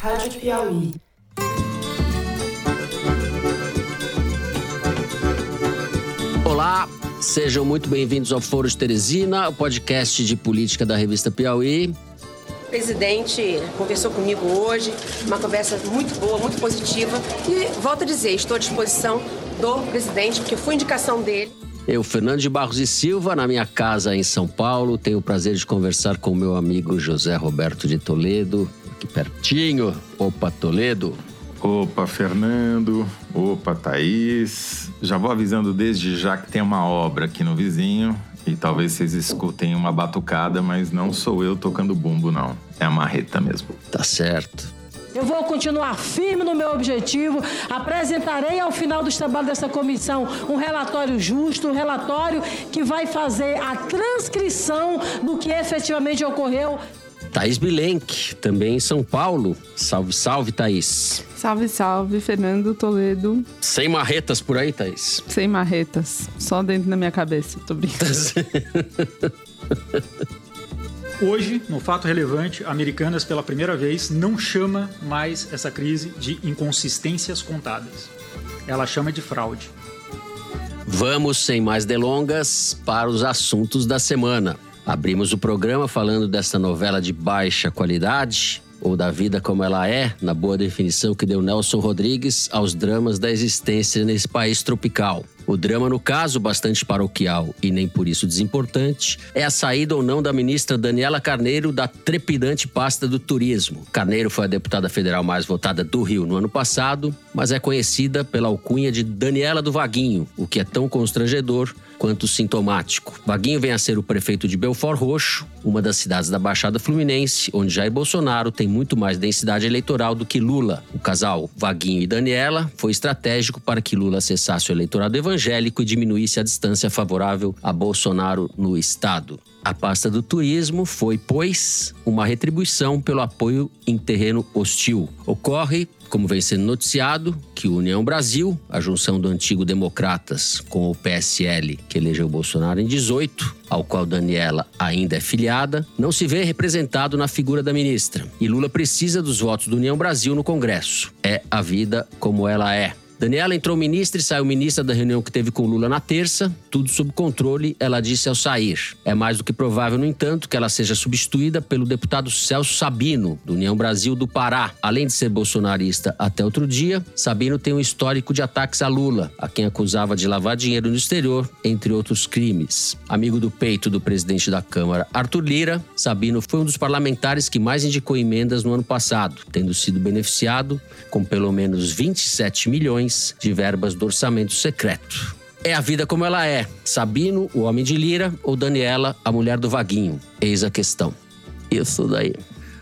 Rádio Piauí. Olá, sejam muito bem-vindos ao Foro de Teresina, o podcast de política da revista Piauí. O presidente conversou comigo hoje, uma conversa muito boa, muito positiva. E volto a dizer, estou à disposição do presidente, porque foi indicação dele. Eu, Fernando de Barros e Silva, na minha casa em São Paulo, tenho o prazer de conversar com meu amigo José Roberto de Toledo, aqui pertinho. Opa, Toledo. Opa, Fernando. Opa, Thaís. Já vou avisando desde já que tem uma obra aqui no vizinho e talvez vocês escutem uma batucada, mas não sou eu tocando bumbo, não. É a marreta mesmo. Tá certo. Eu vou continuar firme no meu objetivo. Apresentarei ao final dos trabalhos dessa comissão um relatório justo, um relatório que vai fazer a transcrição do que efetivamente ocorreu. Thaís Bilenque, também em São Paulo. Salve, salve, Thaís. Salve, salve, Fernando Toledo. Sem marretas por aí, Thaís? Sem marretas, só dentro da minha cabeça, tô brincando. Hoje, no fato relevante, Americanas pela primeira vez não chama mais essa crise de inconsistências contábeis. Ela chama de fraude. Vamos, sem mais delongas, para os assuntos da semana. Abrimos o programa falando dessa novela de baixa qualidade, ou da vida como ela é, na boa definição que deu Nelson Rodrigues aos dramas da existência nesse país tropical. O drama, no caso, bastante paroquial e nem por isso desimportante, é a saída ou não da ministra Daniela Carneiro da trepidante pasta do turismo. Carneiro foi a deputada federal mais votada do Rio no ano passado, mas é conhecida pela alcunha de Daniela do Vaguinho, o que é tão constrangedor quanto sintomático. Vaguinho vem a ser o prefeito de Belfort Roxo, uma das cidades da Baixada Fluminense, onde Jair Bolsonaro tem muito mais densidade eleitoral do que Lula. O casal Vaguinho e Daniela foi estratégico para que Lula acessasse o eleitorado evangélico evangélico e diminuísse a distância favorável a Bolsonaro no Estado. A pasta do turismo foi, pois, uma retribuição pelo apoio em terreno hostil. Ocorre, como vem sendo noticiado, que União Brasil, a junção do antigo Democratas com o PSL, que elegeu Bolsonaro em 18, ao qual Daniela ainda é filiada, não se vê representado na figura da ministra. E Lula precisa dos votos do União Brasil no Congresso. É a vida como ela é. Daniela entrou ministra e saiu ministra da reunião que teve com Lula na terça, tudo sob controle, ela disse ao sair. É mais do que provável, no entanto, que ela seja substituída pelo deputado Celso Sabino, do União Brasil do Pará. Além de ser bolsonarista até outro dia, Sabino tem um histórico de ataques a Lula, a quem acusava de lavar dinheiro no exterior, entre outros crimes. Amigo do peito do presidente da Câmara, Arthur Lira, Sabino foi um dos parlamentares que mais indicou emendas no ano passado, tendo sido beneficiado com pelo menos 27 milhões de verbas do orçamento secreto. É a vida como ela é. Sabino, o homem de Lira, ou Daniela, a mulher do Vaguinho? Eis a questão. Isso daí.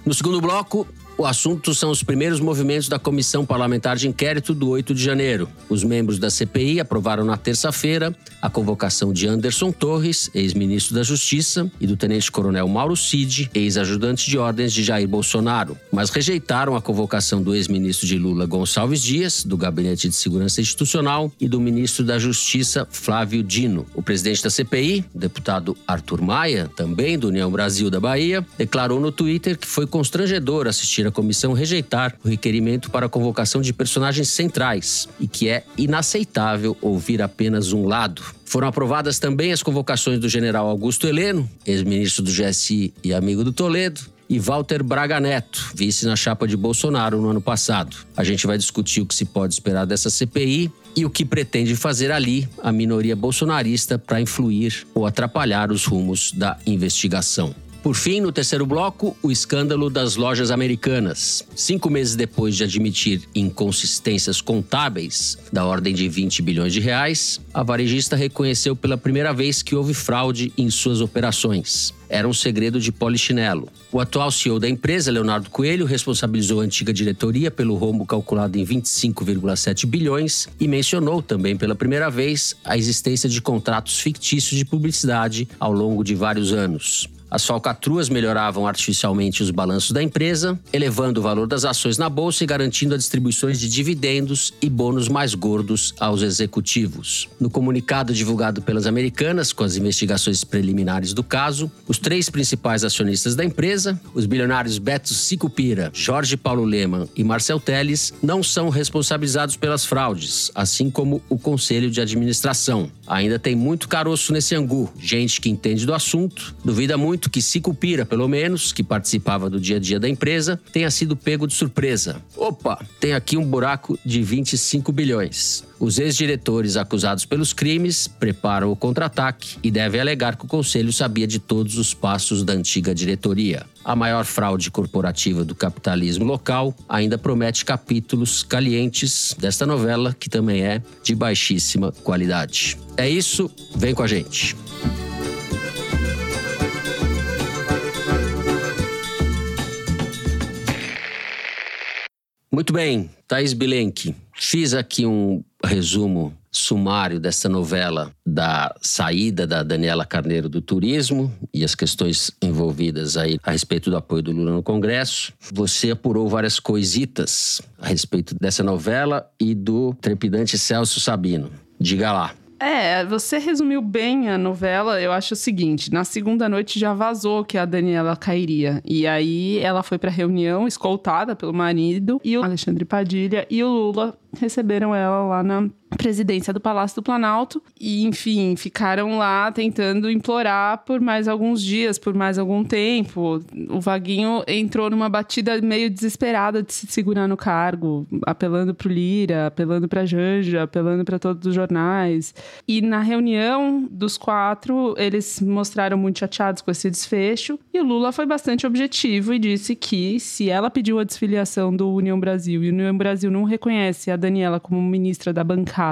No segundo bloco, o assunto são os primeiros movimentos da Comissão Parlamentar de Inquérito do 8 de janeiro. Os membros da CPI aprovaram na terça-feira a convocação de Anderson Torres, ex-ministro da Justiça, e do tenente-coronel Mauro Cid, ex-ajudante de ordens de Jair Bolsonaro, mas rejeitaram a convocação do ex-ministro de Lula Gonçalves Dias, do Gabinete de Segurança Institucional, e do ministro da Justiça Flávio Dino. O presidente da CPI, deputado Arthur Maia, também do União Brasil da Bahia, declarou no Twitter que foi constrangedor assistir a comissão rejeitar o requerimento para a convocação de personagens centrais e que é inaceitável ouvir apenas um lado. Foram aprovadas também as convocações do general Augusto Heleno, ex-ministro do GSI e amigo do Toledo, e Walter Braga Neto, vice na chapa de Bolsonaro no ano passado. A gente vai discutir o que se pode esperar dessa CPI e o que pretende fazer ali a minoria bolsonarista para influir ou atrapalhar os rumos da investigação. Por fim, no terceiro bloco, o escândalo das lojas americanas. Cinco meses depois de admitir inconsistências contábeis da ordem de 20 bilhões de reais, a varejista reconheceu pela primeira vez que houve fraude em suas operações. Era um segredo de polichinelo. O atual CEO da empresa, Leonardo Coelho, responsabilizou a antiga diretoria pelo rombo calculado em 25,7 bilhões e mencionou também pela primeira vez a existência de contratos fictícios de publicidade ao longo de vários anos. As falcatruas melhoravam artificialmente os balanços da empresa, elevando o valor das ações na bolsa e garantindo a distribuições de dividendos e bônus mais gordos aos executivos. No comunicado divulgado pelas americanas com as investigações preliminares do caso, os três principais acionistas da empresa, os bilionários Beto Sicupira, Jorge Paulo Leman e Marcel Teles, não são responsabilizados pelas fraudes, assim como o conselho de administração. Ainda tem muito caroço nesse angu, gente que entende do assunto, duvida muito que Sicupira, pelo menos, que participava do dia a dia da empresa, tenha sido pego de surpresa. Opa, tem aqui um buraco de 25 bilhões. Os ex-diretores acusados pelos crimes preparam o contra-ataque e devem alegar que o conselho sabia de todos os passos da antiga diretoria. A maior fraude corporativa do capitalismo local ainda promete capítulos calientes desta novela, que também é de baixíssima qualidade. É isso, vem com a gente. Muito bem, Thaís Bilenque. Fiz aqui um resumo sumário dessa novela da saída da Daniela Carneiro do turismo e as questões envolvidas aí a respeito do apoio do Lula no Congresso. Você apurou várias coisitas a respeito dessa novela e do trepidante Celso Sabino. Diga lá. É, você resumiu bem a novela. Eu acho o seguinte: na segunda noite já vazou que a Daniela cairia. E aí ela foi pra reunião escoltada pelo marido e o Alexandre Padilha e o Lula receberam ela lá na presidência do Palácio do Planalto e, enfim, ficaram lá tentando implorar por mais alguns dias, por mais algum tempo. O Vaguinho entrou numa batida meio desesperada de se segurar no cargo, apelando pro Lira, apelando pra Janja, apelando para todos os jornais. E na reunião dos quatro, eles mostraram muito chateados com esse desfecho e o Lula foi bastante objetivo e disse que se ela pediu a desfiliação do União Brasil e o União Brasil não reconhece a Daniela como ministra da bancada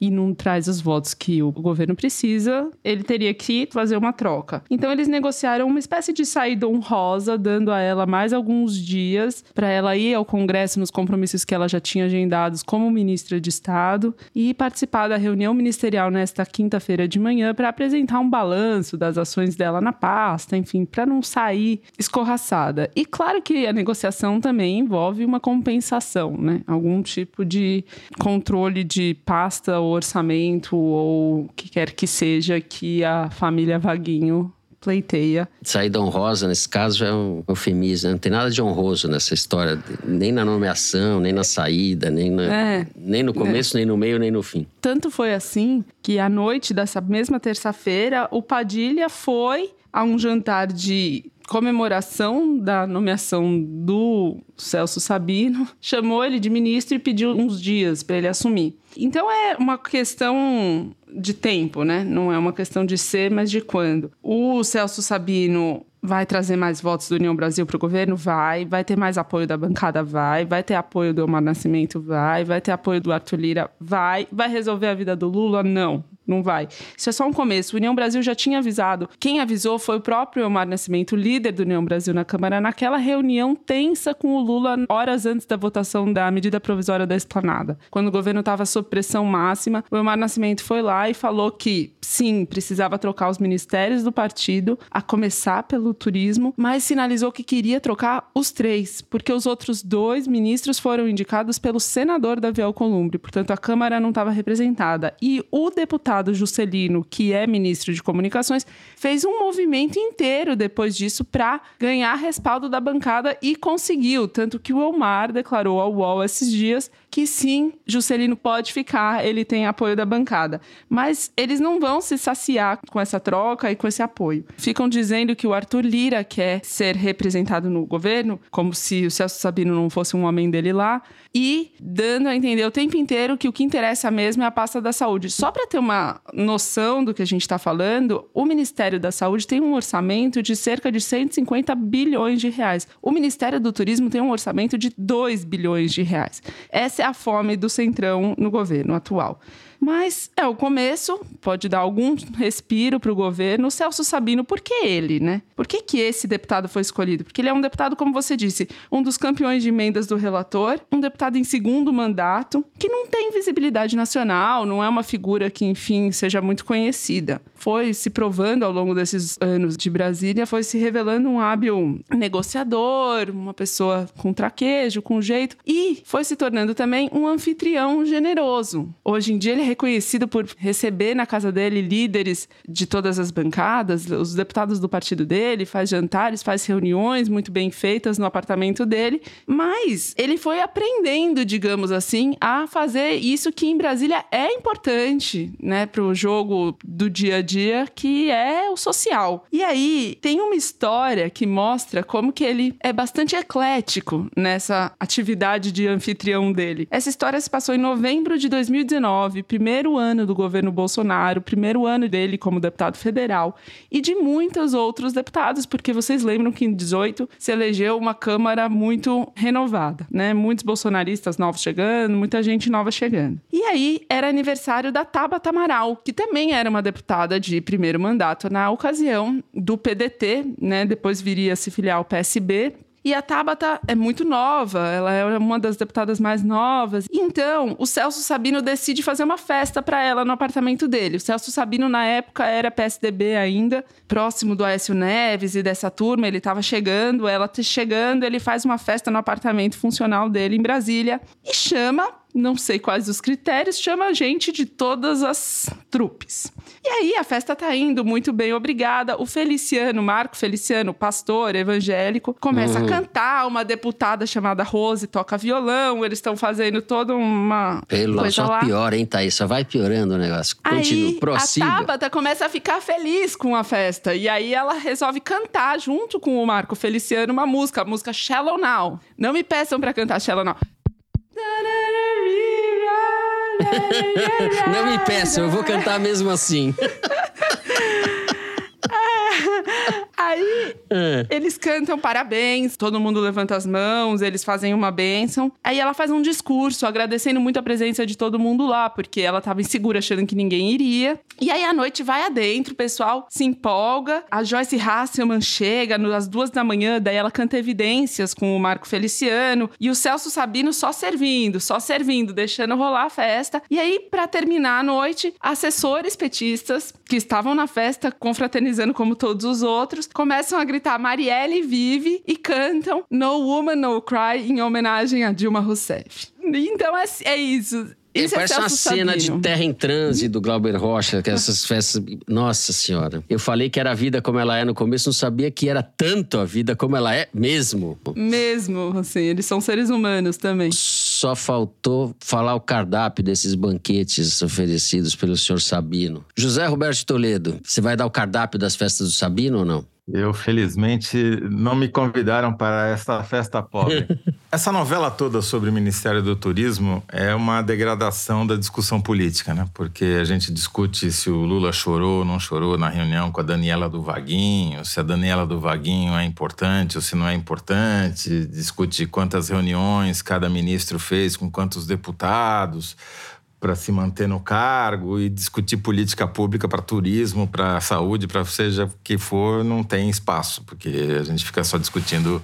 e não traz os votos que o governo precisa, ele teria que fazer uma troca. Então eles negociaram uma espécie de saída honrosa, dando a ela mais alguns dias para ela ir ao Congresso nos compromissos que ela já tinha agendados como ministra de Estado e participar da reunião ministerial nesta quinta-feira de manhã para apresentar um balanço das ações dela na pasta, enfim, para não sair escorraçada. E claro que a negociação também envolve uma compensação, né? Algum tipo de controle de pasta ou orçamento ou o que quer que seja que a família Vaguinho pleiteia. Saída honrosa, nesse caso, já é um eufemismo. Né? Não tem nada de honroso nessa história, nem na nomeação, nem na saída, nem, na, é, nem no começo, é. nem no meio, nem no fim. Tanto foi assim que à noite dessa mesma terça-feira, o Padilha foi a um jantar de comemoração da nomeação do Celso Sabino, chamou ele de ministro e pediu uns dias para ele assumir. Então é uma questão de tempo, né? Não é uma questão de ser, mas de quando. O Celso Sabino vai trazer mais votos do União Brasil para o governo? Vai. Vai ter mais apoio da bancada? Vai. Vai ter apoio do Omar Nascimento? Vai. Vai ter apoio do Arthur Lira? Vai. Vai resolver a vida do Lula? Não. Não vai. Isso é só um começo. O União Brasil já tinha avisado. Quem avisou foi o próprio Omar Nascimento, líder do União Brasil na Câmara, naquela reunião tensa com o Lula horas antes da votação da medida provisória da esplanada. Quando o governo estava sob pressão máxima, o Omar Nascimento foi lá e falou que, sim, precisava trocar os ministérios do partido, a começar pelo turismo, mas sinalizou que queria trocar os três, porque os outros dois ministros foram indicados pelo senador Davi Alcolumbre, portanto a Câmara não estava representada. E o deputado deputado Juscelino, que é ministro de Comunicações, fez um movimento inteiro depois disso para ganhar respaldo da bancada e conseguiu. Tanto que o Omar declarou ao UOL esses dias que sim, Juscelino pode ficar, ele tem apoio da bancada. Mas eles não vão se saciar com essa troca e com esse apoio. Ficam dizendo que o Arthur Lira quer ser representado no governo, como se o Celso Sabino não fosse um homem dele lá, e dando a entender o tempo inteiro que o que interessa mesmo é a pasta da saúde. Só para ter uma noção do que a gente está falando, o Ministério da Saúde tem um orçamento de cerca de 150 bilhões de reais. O Ministério do Turismo tem um orçamento de 2 bilhões de reais. Essa é a fome do Centrão no governo atual. Mas é o começo, pode dar algum respiro para o governo. O Celso Sabino, por que ele, né? Por que, que esse deputado foi escolhido? Porque ele é um deputado, como você disse, um dos campeões de emendas do relator, um deputado em segundo mandato, que não tem visibilidade nacional, não é uma figura que, enfim, seja muito conhecida. Foi se provando ao longo desses anos de Brasília, foi se revelando um hábil negociador, uma pessoa com traquejo, com jeito, e foi se tornando também um anfitrião generoso. Hoje em dia ele é reconhecido por receber na casa dele líderes de todas as bancadas, os deputados do partido dele, faz jantares, faz reuniões muito bem feitas no apartamento dele, mas ele foi aprendendo, digamos assim, a fazer isso que em Brasília é importante, né, para o jogo do dia a dia, que é o social. E aí tem uma história que mostra como que ele é bastante eclético nessa atividade de anfitrião dele. Essa história se passou em novembro de 2019, primeiro ano do governo Bolsonaro, primeiro ano dele como deputado federal e de muitos outros deputados, porque vocês lembram que em 18 se elegeu uma Câmara muito renovada, né? Muitos bolsonaristas novos chegando, muita gente nova chegando. E aí era aniversário da Tabata Amaral, que também era uma deputada de primeiro mandato na ocasião do PDT, né? Depois viria a se filiar ao PSB, e a Tabata é muito nova, ela é uma das deputadas mais novas. Então, o Celso Sabino decide fazer uma festa para ela no apartamento dele. O Celso Sabino, na época, era PSDB ainda, próximo do Aécio Neves e dessa turma. Ele estava chegando, ela chegando, ele faz uma festa no apartamento funcional dele em Brasília e chama não sei quais os critérios, chama gente de todas as trupes. E aí a festa tá indo muito bem, obrigada. O Feliciano, Marco Feliciano, pastor evangélico, começa uhum. a cantar. Uma deputada chamada Rose toca violão. Eles estão fazendo toda uma. Pelo coisa só lá. pior, hein, Thaís? Só vai piorando o negócio. Continua, aí, prossiga. A Tabata começa a ficar feliz com a festa. E aí ela resolve cantar junto com o Marco Feliciano uma música, a música Shallow Now. Não me peçam para cantar Shallow Now. Não me peçam, eu vou cantar mesmo assim. Aí é. eles cantam parabéns, todo mundo levanta as mãos, eles fazem uma bênção. Aí ela faz um discurso agradecendo muito a presença de todo mundo lá, porque ela tava insegura achando que ninguém iria. E aí a noite vai adentro, o pessoal se empolga. A Joyce Hasselman chega às duas da manhã, daí ela canta evidências com o Marco Feliciano e o Celso Sabino só servindo, só servindo, deixando rolar a festa. E aí, para terminar a noite, assessores petistas que estavam na festa confraternizando como todos os outros começam a gritar Marielle vive e cantam No Woman No Cry em homenagem a Dilma Rousseff. Então é, é isso. Isso é, parece é uma cena Sabino. de terra em transe do Glauber Rocha, que essas festas. Nossa Senhora. Eu falei que era a vida como ela é no começo, não sabia que era tanto a vida como ela é mesmo. Mesmo, assim, eles são seres humanos também. Só faltou falar o cardápio desses banquetes oferecidos pelo senhor Sabino. José Roberto Toledo, você vai dar o cardápio das festas do Sabino ou não? Eu, felizmente, não me convidaram para essa festa pobre. Essa novela toda sobre o Ministério do Turismo é uma degradação da discussão política, né? Porque a gente discute se o Lula chorou ou não chorou na reunião com a Daniela do Vaguinho, se a Daniela do Vaguinho é importante ou se não é importante, discute quantas reuniões cada ministro fez com quantos deputados para se manter no cargo e discutir política pública para turismo, para saúde, para seja o que for, não tem espaço, porque a gente fica só discutindo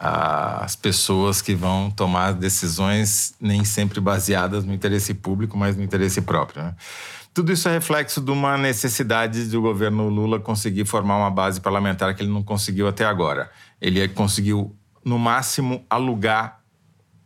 ah, as pessoas que vão tomar decisões nem sempre baseadas no interesse público, mas no interesse próprio. Né? Tudo isso é reflexo de uma necessidade do governo Lula conseguir formar uma base parlamentar que ele não conseguiu até agora. Ele conseguiu, no máximo, alugar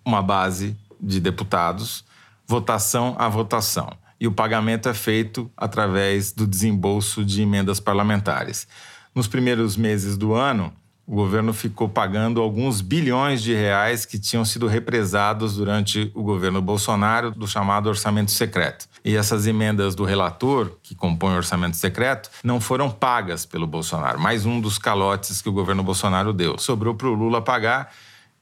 uma base de deputados votação a votação. E o pagamento é feito através do desembolso de emendas parlamentares. Nos primeiros meses do ano, o governo ficou pagando alguns bilhões de reais que tinham sido represados durante o governo Bolsonaro, do chamado orçamento secreto. E essas emendas do relator, que compõe o orçamento secreto, não foram pagas pelo Bolsonaro. Mais um dos calotes que o governo Bolsonaro deu. Sobrou para o Lula pagar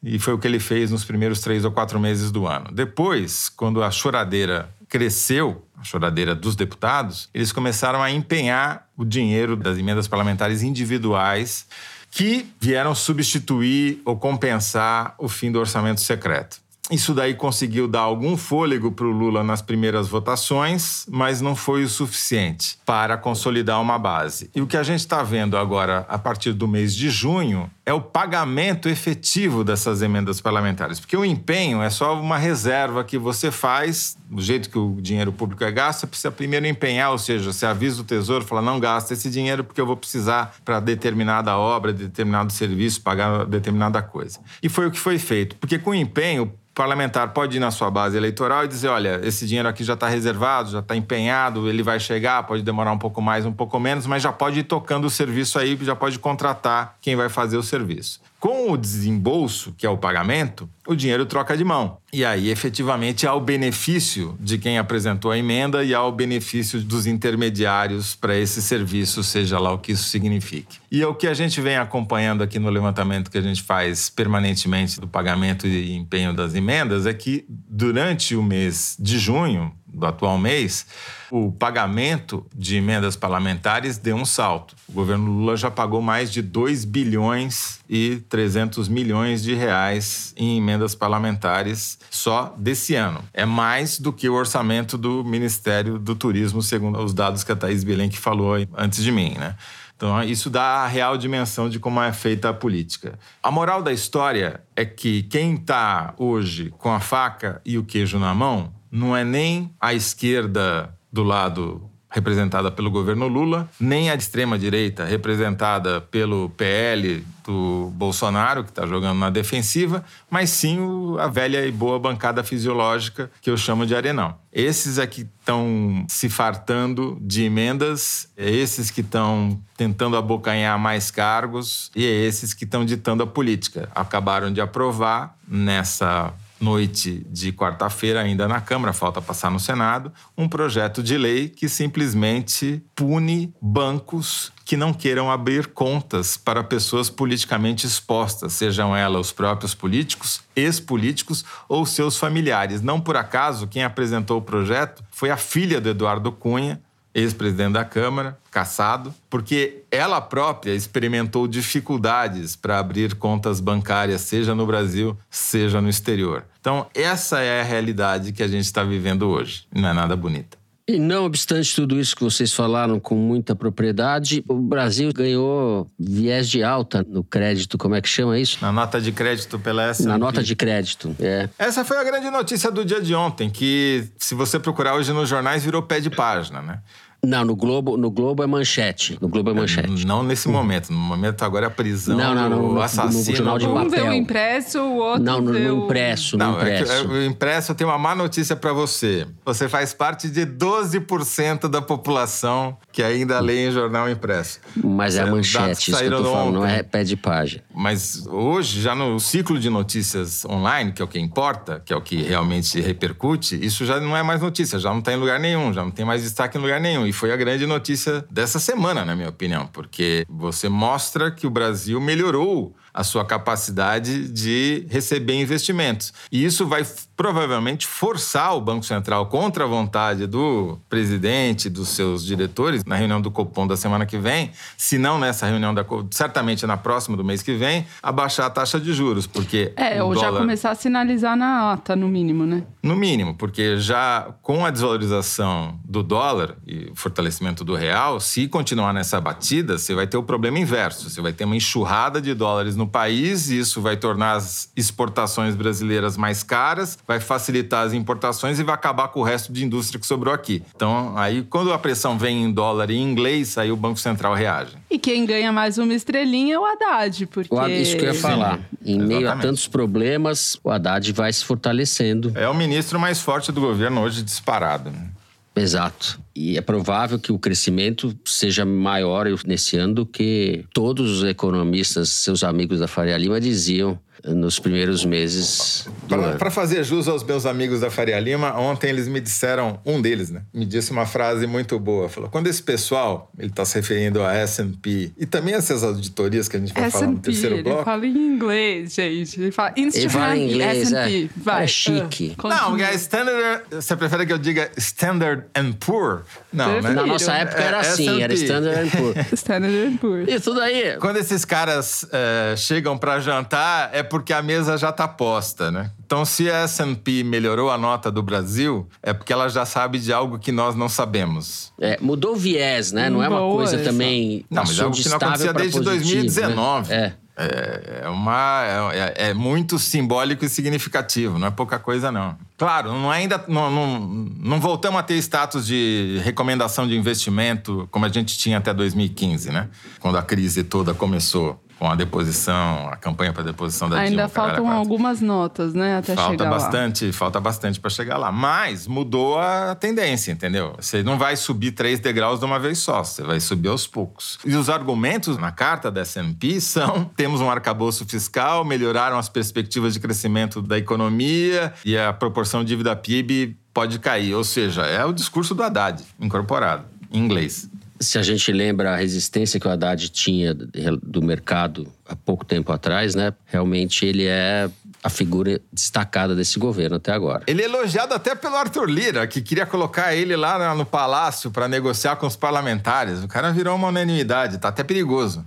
e foi o que ele fez nos primeiros três ou quatro meses do ano. Depois, quando a choradeira cresceu, a choradeira dos deputados, eles começaram a empenhar o dinheiro das emendas parlamentares individuais que vieram substituir ou compensar o fim do orçamento secreto. Isso daí conseguiu dar algum fôlego para o Lula nas primeiras votações, mas não foi o suficiente para consolidar uma base. E o que a gente está vendo agora, a partir do mês de junho, é o pagamento efetivo dessas emendas parlamentares. Porque o empenho é só uma reserva que você faz, do jeito que o dinheiro público é gasto, precisa primeiro empenhar, ou seja, você avisa o Tesouro, fala, não gasta esse dinheiro porque eu vou precisar para determinada obra, determinado serviço, pagar determinada coisa. E foi o que foi feito. Porque com o empenho, parlamentar pode ir na sua base eleitoral e dizer: olha, esse dinheiro aqui já está reservado, já está empenhado, ele vai chegar, pode demorar um pouco mais, um pouco menos, mas já pode ir tocando o serviço aí, já pode contratar quem vai fazer o serviço. Com o desembolso, que é o pagamento, o dinheiro troca de mão. E aí, efetivamente, há o benefício de quem apresentou a emenda e há o benefício dos intermediários para esse serviço, seja lá o que isso signifique. E é o que a gente vem acompanhando aqui no levantamento que a gente faz permanentemente do pagamento e empenho das emendas é que durante o mês de junho, do atual mês, o pagamento de emendas parlamentares deu um salto. O governo Lula já pagou mais de 2 bilhões e 300 milhões de reais em emendas parlamentares só desse ano. É mais do que o orçamento do Ministério do Turismo, segundo os dados que a Thaís Belém falou antes de mim, né? Então, isso dá a real dimensão de como é feita a política. A moral da história é que quem está hoje com a faca e o queijo na mão não é nem a esquerda do lado representada pelo governo Lula, nem a extrema-direita representada pelo PL do Bolsonaro, que está jogando na defensiva, mas sim a velha e boa bancada fisiológica que eu chamo de arenão. Esses é que estão se fartando de emendas, é esses que estão tentando abocanhar mais cargos e é esses que estão ditando a política. Acabaram de aprovar nessa noite de quarta-feira, ainda na Câmara, falta passar no Senado, um projeto de lei que simplesmente pune bancos que não queiram abrir contas para pessoas politicamente expostas, sejam elas os próprios políticos, ex-políticos ou seus familiares. Não por acaso, quem apresentou o projeto foi a filha do Eduardo Cunha, ex-presidente da Câmara, caçado, porque ela própria experimentou dificuldades para abrir contas bancárias, seja no Brasil, seja no exterior. Então, essa é a realidade que a gente está vivendo hoje. Não é nada bonita. E não obstante tudo isso que vocês falaram com muita propriedade, o Brasil ganhou viés de alta no crédito, como é que chama isso? Na nota de crédito pela S&P. Na nota de crédito, é. Essa foi a grande notícia do dia de ontem, que se você procurar hoje nos jornais virou pé de página, né? Não, no Globo, no Globo é manchete. No Globo é manchete. Não nesse momento. No momento agora é a prisão não, não, não, do assassino. No jornal de um papel. deu impresso, o outro Não, no, deu... no impresso, no Não, é que, impresso. é, o impresso tem uma má notícia para você. Você faz parte de 12% da população que ainda lê em jornal impresso. Mas é a Dados manchete, isso que eu saíram tô falando, não é pé de página. Mas hoje, já no ciclo de notícias online, que é o que importa, que é o que realmente repercute, isso já não é mais notícia, já não está em lugar nenhum, já não tem mais destaque em lugar nenhum. E foi a grande notícia dessa semana, na minha opinião, porque você mostra que o Brasil melhorou a sua capacidade de receber investimentos. E isso vai provavelmente forçar o Banco Central, contra a vontade do presidente, dos seus diretores, na reunião do Copom da semana que vem, se não nessa reunião, da, certamente na próxima do mês que vem, a baixar a taxa de juros, porque É, o ou já dólar- começar a sinalizar na ata, no mínimo, né? no mínimo, porque já com a desvalorização do dólar e fortalecimento do real, se continuar nessa batida, você vai ter o problema inverso. Você vai ter uma enxurrada de dólares no país, e isso vai tornar as exportações brasileiras mais caras, vai facilitar as importações e vai acabar com o resto de indústria que sobrou aqui. Então, aí, quando a pressão vem em dólar e em inglês, aí o Banco Central reage. E quem ganha mais uma estrelinha é o Haddad, porque... O Haddad- Isso que eu ia falar. Em meio a exatamente. tantos problemas, o Haddad vai se fortalecendo. É o ministro mais forte do governo hoje disparado. né? Exato. E é provável que o crescimento seja maior nesse ano do que todos os economistas, seus amigos da Faria Lima, diziam nos primeiros meses do ano. Para fazer jus aos meus amigos da Faria Lima, ontem eles me disseram, um deles, né? Me disse uma frase muito boa. Falou: quando esse pessoal, ele está se referindo a SP e também essas auditorias que a gente vai falar no S&P, terceiro ele bloco. fala em inglês, gente. Ele fala Ele fala em inglês, S&P. é. Vai. É chique. Ah, Não, é standard. Você prefere que eu diga standard and poor? Não, né? Prefiro. Na nossa época É, era assim, era. Standard Poor's. Standard Poor's. E tudo aí. Quando esses caras eh, chegam para jantar, é porque a mesa já está posta, né? Então, se a S&P melhorou a nota do Brasil, é porque ela já sabe de algo que nós não sabemos. É, mudou o viés, né? Não é uma Boa coisa essa. também. Não, mas é algo de que não acontecia desde positivo, 2019. Né? É. É, é uma, é, é muito simbólico e significativo, não é pouca coisa, não. Claro, não é ainda não, não, não voltamos a ter status de recomendação de investimento como a gente tinha até 2015, né? Quando a crise toda começou com a deposição, a campanha para deposição da Ainda Dilma. caralho, faltam algumas notas, né? Até Falta chegar lá. bastante, falta bastante para chegar lá. Mas mudou a tendência, entendeu? Você não vai subir três degraus de uma vez só, você vai subir aos poucos. E os argumentos na carta da S&P são: temos um arcabouço fiscal, melhoraram as perspectivas de crescimento da economia e a proporção dívida PIB pode cair. Ou seja, é o discurso do Haddad incorporado em inglês. Se a gente lembra a resistência que o Haddad tinha do mercado há pouco tempo atrás, né? Realmente ele é a figura destacada desse governo até agora. Ele é elogiado até pelo Arthur Lira, que queria colocar ele lá no palácio para negociar com os parlamentares. O cara virou uma unanimidade, tá até perigoso.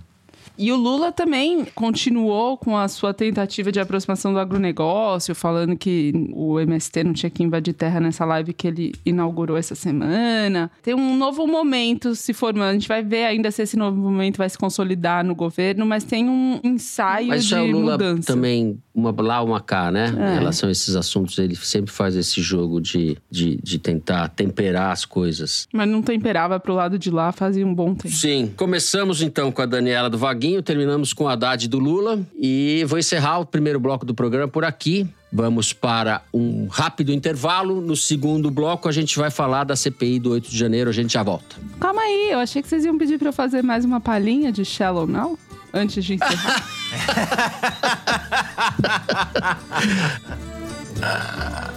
E o Lula também continuou com a sua tentativa de aproximação do agronegócio, falando que o MST não tinha que invadir terra nessa live que ele inaugurou essa semana. Tem um novo momento se formando. A gente vai ver ainda se esse novo momento vai se consolidar no governo, mas tem um ensaio Mas de já o Lula mudança. também, uma lá, uma cá, né? É. Em relação a esses assuntos, ele sempre faz esse jogo de, de, de tentar temperar as coisas. Mas não temperava pro lado de lá fazia um bom tempo. Sim. Começamos então com a Daniela do Vaguinho, terminamos com a Haddad do Lula. E vou encerrar o primeiro bloco do programa por aqui. Vamos para um rápido intervalo. No segundo bloco, a gente vai falar da CPI do 8 de janeiro. A gente já volta. Calma aí, eu achei que vocês iam pedir pra eu fazer mais uma palhinha de Shallow Now antes de encerrar.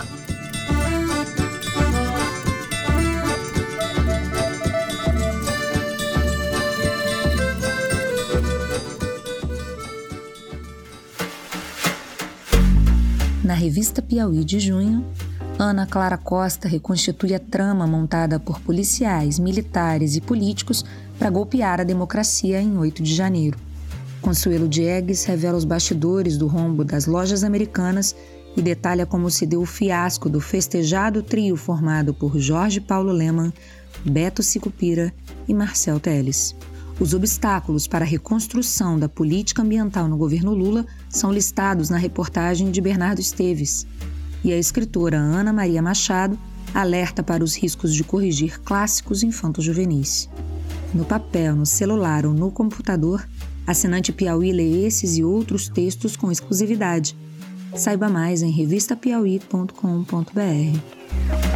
Na revista Piauí de junho, Ana Clara Costa reconstitui a trama montada por policiais, militares e políticos para golpear a democracia em 8 de janeiro. Consuelo Diegues revela os bastidores do rombo das lojas americanas e detalha como se deu o fiasco do festejado trio formado por Jorge Paulo Leman, Beto Sicupira e Marcel Teles. Os obstáculos para a reconstrução da política ambiental no governo Lula são listados na reportagem de Bernardo Esteves. E a escritora Ana Maria Machado alerta para os riscos de corrigir clássicos infanto-juvenis. No papel, no celular ou no computador, assinante Piauí lê esses e outros textos com exclusividade. Saiba mais em revistapiauí.com.br.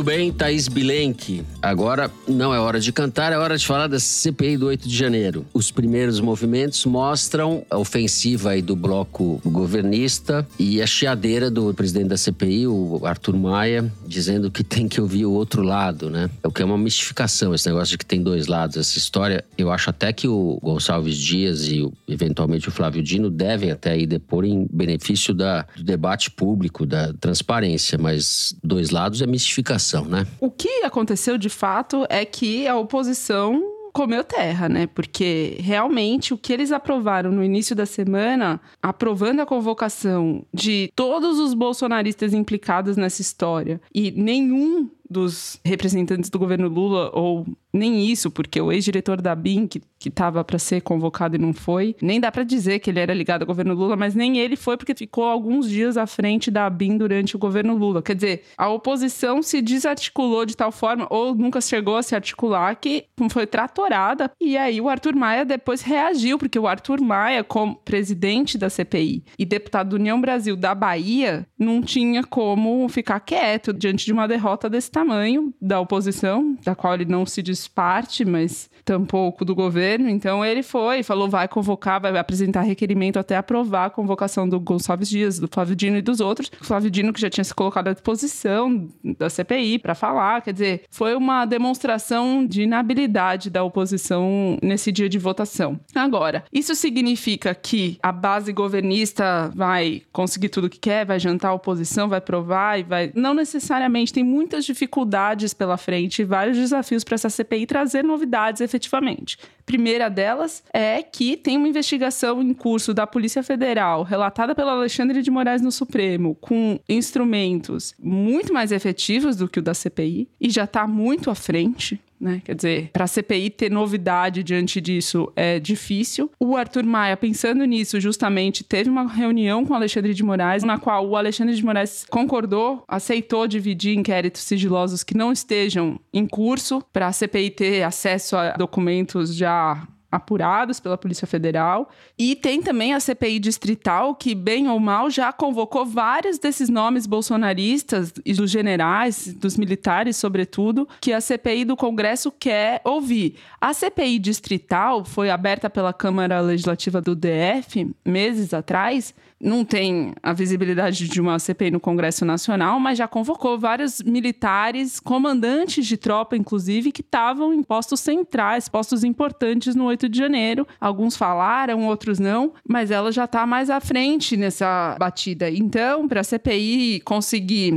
Muito bem, Thaís Bilenque. Agora não é hora de cantar, é hora de falar da CPI do 8 de janeiro. Os primeiros movimentos mostram a ofensiva aí do bloco governista e a chiadeira do presidente da CPI, o Arthur Maia, dizendo que tem que ouvir o outro lado, né? O que é uma mistificação, esse negócio de que tem dois lados. Essa história, eu acho até que o Gonçalves Dias e eventualmente o Flávio Dino devem até aí depor em benefício da, do debate público, da transparência, mas dois lados é mistificação, né? O que aconteceu de fato é que a oposição comeu terra, né? Porque realmente o que eles aprovaram no início da semana, aprovando a convocação de todos os bolsonaristas implicados nessa história e nenhum dos representantes do governo Lula, ou nem isso, porque o ex-diretor da BIM, que, que tava para ser convocado e não foi, nem dá para dizer que ele era ligado ao governo Lula, mas nem ele foi porque ficou alguns dias à frente da BIM durante o governo Lula. Quer dizer, a oposição se desarticulou de tal forma, ou nunca chegou a se articular, que foi tratorada. E aí o Arthur Maia depois reagiu, porque o Arthur Maia, como presidente da CPI e deputado do União Brasil da Bahia, não tinha como ficar quieto diante de uma derrota desse tamanho da oposição, da qual ele não se parte, mas tampouco do governo. Então ele foi, falou, vai convocar, vai apresentar requerimento até aprovar a convocação do Gonçalves Dias, do Flávio Dino e dos outros. O Flávio Dino que já tinha se colocado à disposição da CPI para falar, quer dizer, foi uma demonstração de inabilidade da oposição nesse dia de votação. Agora, isso significa que a base governista vai conseguir tudo o que quer, vai jantar a oposição, vai provar e vai. Não necessariamente, tem muitas dificuldades pela frente, vários desafios para essa CPI trazer novidades efetivamente. Primeira delas é que tem uma investigação em curso da Polícia Federal, relatada pelo Alexandre de Moraes no Supremo, com instrumentos muito mais efetivos do que o da CPI, e já está muito à frente. Né? Quer dizer, para a CPI ter novidade diante disso é difícil. O Arthur Maia, pensando nisso, justamente teve uma reunião com o Alexandre de Moraes, na qual o Alexandre de Moraes concordou, aceitou dividir inquéritos sigilosos que não estejam em curso, para a CPI ter acesso a documentos já apurados pela Polícia Federal. E tem também a CPI distrital, que, bem ou mal, já convocou vários desses nomes bolsonaristas e dos generais, dos militares, sobretudo, que a CPI do Congresso quer ouvir. A CPI distrital foi aberta pela Câmara Legislativa do DF meses atrás não tem a visibilidade de uma CPI no Congresso Nacional, mas já convocou vários militares, comandantes de tropa, inclusive, que estavam em postos centrais, postos importantes no 8 de janeiro. Alguns falaram, outros não, mas ela já está mais à frente nessa batida. Então, para a CPI conseguir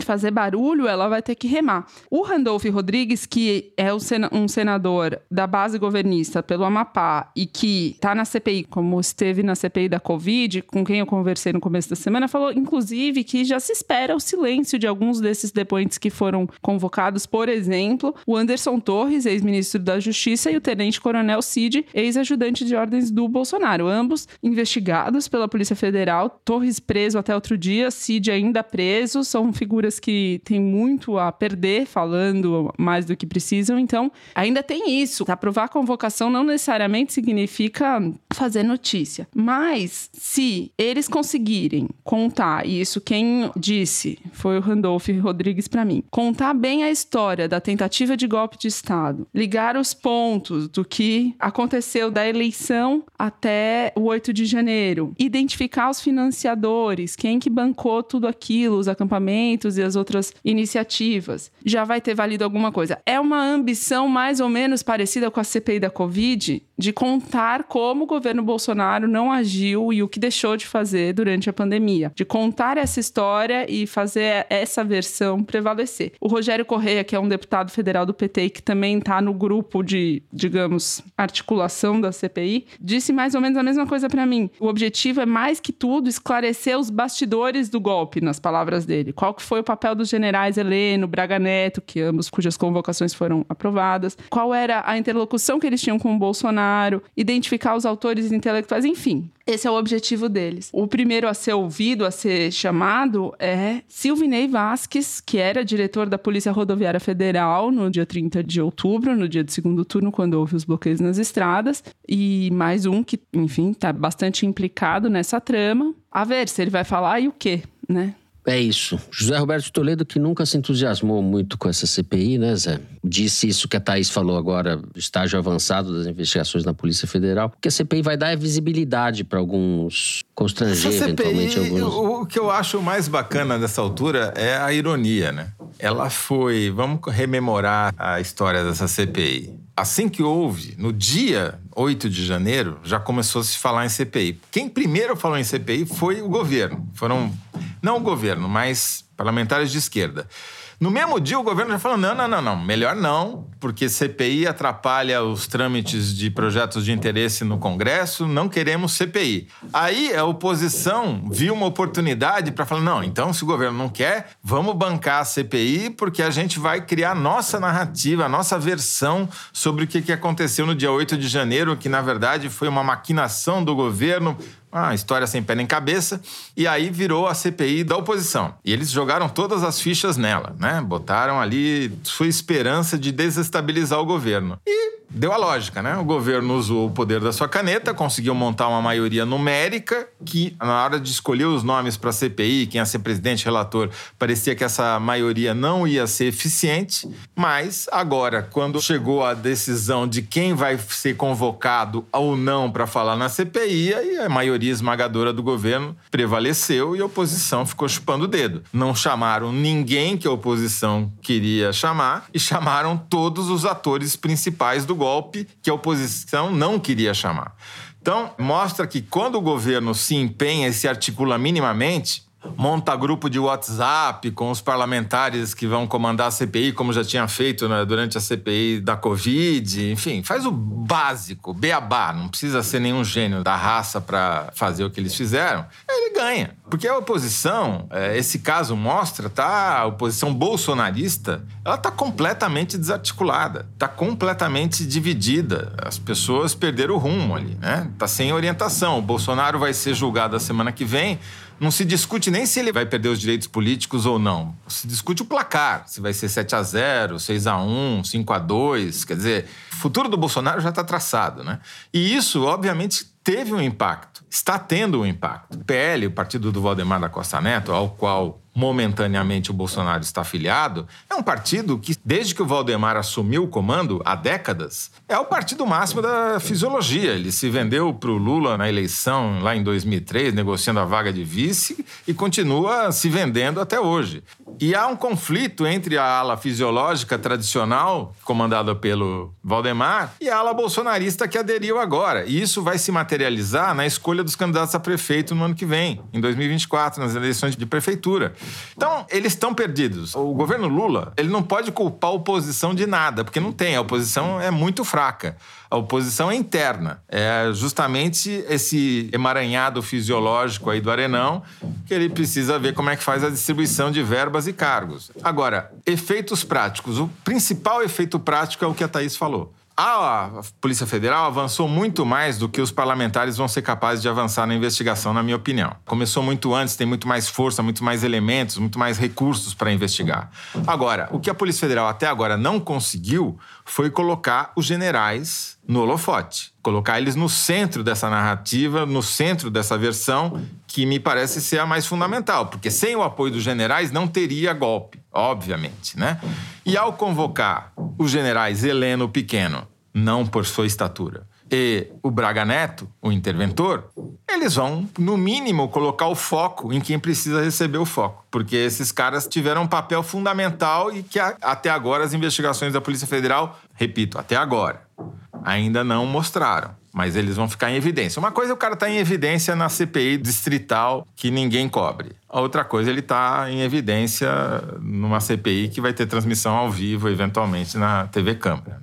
fazer barulho, ela vai ter que remar. O Randolph Rodrigues, que é um senador da base governista pelo Amapá e que está na CPI, como esteve na CPI da Covid, com quem eu eu conversei no começo da semana, falou, inclusive, que já se espera o silêncio de alguns desses depoentes que foram convocados. Por exemplo, o Anderson Torres, ex-ministro da Justiça, e o tenente-coronel Cid, ex-ajudante de ordens do Bolsonaro. Ambos investigados pela Polícia Federal. Torres preso até outro dia, Cid ainda preso. São figuras que têm muito a perder, falando mais do que precisam. Então, ainda tem isso. Aprovar a convocação não necessariamente significa fazer notícia. Mas, se ele eles conseguirem contar, e isso quem disse? Foi o Randolph Rodrigues para mim, contar bem a história da tentativa de golpe de Estado, ligar os pontos do que aconteceu da eleição até o 8 de janeiro, identificar os financiadores, quem que bancou tudo aquilo, os acampamentos e as outras iniciativas, já vai ter valido alguma coisa. É uma ambição mais ou menos parecida com a CPI da Covid, de contar como o governo Bolsonaro não agiu e o que deixou de fazer durante a pandemia, de contar essa história e fazer essa versão prevalecer. O Rogério Correia, que é um deputado federal do PT e que também está no grupo de, digamos, articulação da CPI, disse mais ou menos a mesma coisa para mim. O objetivo é mais que tudo esclarecer os bastidores do golpe, nas palavras dele. Qual que foi o papel dos generais Heleno, Braga Neto, que ambos cujas convocações foram aprovadas? Qual era a interlocução que eles tinham com o Bolsonaro? Bolsonaro, identificar os autores intelectuais, enfim. Esse é o objetivo deles. O primeiro a ser ouvido, a ser chamado, é Silvinei Vasques, que era diretor da Polícia Rodoviária Federal no dia 30 de outubro, no dia do segundo turno, quando houve os bloqueios nas estradas. E mais um que, enfim, está bastante implicado nessa trama. A ver se ele vai falar e o quê, né? É isso. José Roberto Toledo, que nunca se entusiasmou muito com essa CPI, né, Zé? Disse isso que a Thaís falou agora, estágio avançado das investigações na Polícia Federal, que a CPI vai dar visibilidade para alguns constranger CPI, eventualmente alguns. O que eu acho mais bacana dessa altura é a ironia, né? Ela foi. Vamos rememorar a história dessa CPI. Assim que houve, no dia 8 de janeiro, já começou a se falar em CPI. Quem primeiro falou em CPI foi o governo. Foram, não o governo, mas parlamentares de esquerda. No mesmo dia, o governo já falou: não, não, não, não, melhor não, porque CPI atrapalha os trâmites de projetos de interesse no Congresso, não queremos CPI. Aí a oposição viu uma oportunidade para falar: não, então se o governo não quer, vamos bancar a CPI, porque a gente vai criar nossa narrativa, a nossa versão sobre o que aconteceu no dia 8 de janeiro, que na verdade foi uma maquinação do governo uma história sem pé nem cabeça, e aí virou a CPI da oposição. E eles jogaram todas as fichas nela, né? Botaram ali sua esperança de desestabilizar o governo. E deu a lógica, né? O governo usou o poder da sua caneta, conseguiu montar uma maioria numérica que, na hora de escolher os nomes para a CPI, quem ia ser presidente, relator, parecia que essa maioria não ia ser eficiente. Mas agora, quando chegou a decisão de quem vai ser convocado ou não para falar na CPI, aí a maioria esmagadora do governo prevaleceu e a oposição ficou chupando o dedo. Não chamaram ninguém que a oposição queria chamar e chamaram todos os atores principais do golpe que a oposição não queria chamar. Então, mostra que quando o governo se empenha e se articula minimamente, monta grupo de WhatsApp com os parlamentares que vão comandar a CPI, como já tinha feito né, durante a CPI da Covid. Enfim, faz o básico, beabá. Não precisa ser nenhum gênio da raça para fazer o que eles fizeram. Ele ganha. Porque a oposição, é, esse caso mostra, tá? A oposição bolsonarista, ela tá completamente desarticulada, tá completamente dividida. As pessoas perderam o rumo ali, né? Tá sem orientação. O Bolsonaro vai ser julgado a semana que vem não se discute nem se ele vai perder os direitos políticos ou não. Se discute o placar, se vai ser 7 a 0, 6 a 1, 5 a 2, quer dizer, o futuro do Bolsonaro já está traçado, né? E isso, obviamente, teve um impacto, está tendo um impacto. O PL, o partido do Valdemar da Costa Neto, ao qual momentaneamente o Bolsonaro está afiliado, é um partido que, desde que o Valdemar assumiu o comando, há décadas, é o partido máximo da fisiologia. Ele se vendeu para o Lula na eleição lá em 2003, negociando a vaga de vice, e continua se vendendo até hoje. E há um conflito entre a ala fisiológica tradicional, comandada pelo Valdemar, e a ala bolsonarista que aderiu agora. E isso vai se materializar na escolha dos candidatos a prefeito no ano que vem, em 2024, nas eleições de prefeitura. Então, eles estão perdidos. O governo Lula, ele não pode culpar a oposição de nada, porque não tem. A oposição é muito fraca. A oposição é interna. É justamente esse emaranhado fisiológico aí do Arenão que ele precisa ver como é que faz a distribuição de verbas e cargos. Agora, efeitos práticos. O principal efeito prático é o que a Thaís falou. A Polícia Federal avançou muito mais do que os parlamentares vão ser capazes de avançar na investigação, na minha opinião. Começou muito antes, tem muito mais força, muito mais elementos, muito mais recursos para investigar. Agora, o que a Polícia Federal até agora não conseguiu foi colocar os generais no holofote, colocar eles no centro dessa narrativa, no centro dessa versão, que me parece ser a mais fundamental, porque sem o apoio dos generais não teria golpe, obviamente, né? E ao convocar os generais Heleno Pequeno, não por sua estatura, e o Braga Neto, o interventor, eles vão, no mínimo, colocar o foco em quem precisa receber o foco. Porque esses caras tiveram um papel fundamental e que até agora as investigações da Polícia Federal, repito, até agora, ainda não mostraram. Mas eles vão ficar em evidência. Uma coisa é o cara estar tá em evidência na CPI distrital que ninguém cobre. A outra coisa ele está em evidência numa CPI que vai ter transmissão ao vivo, eventualmente, na TV Câmara.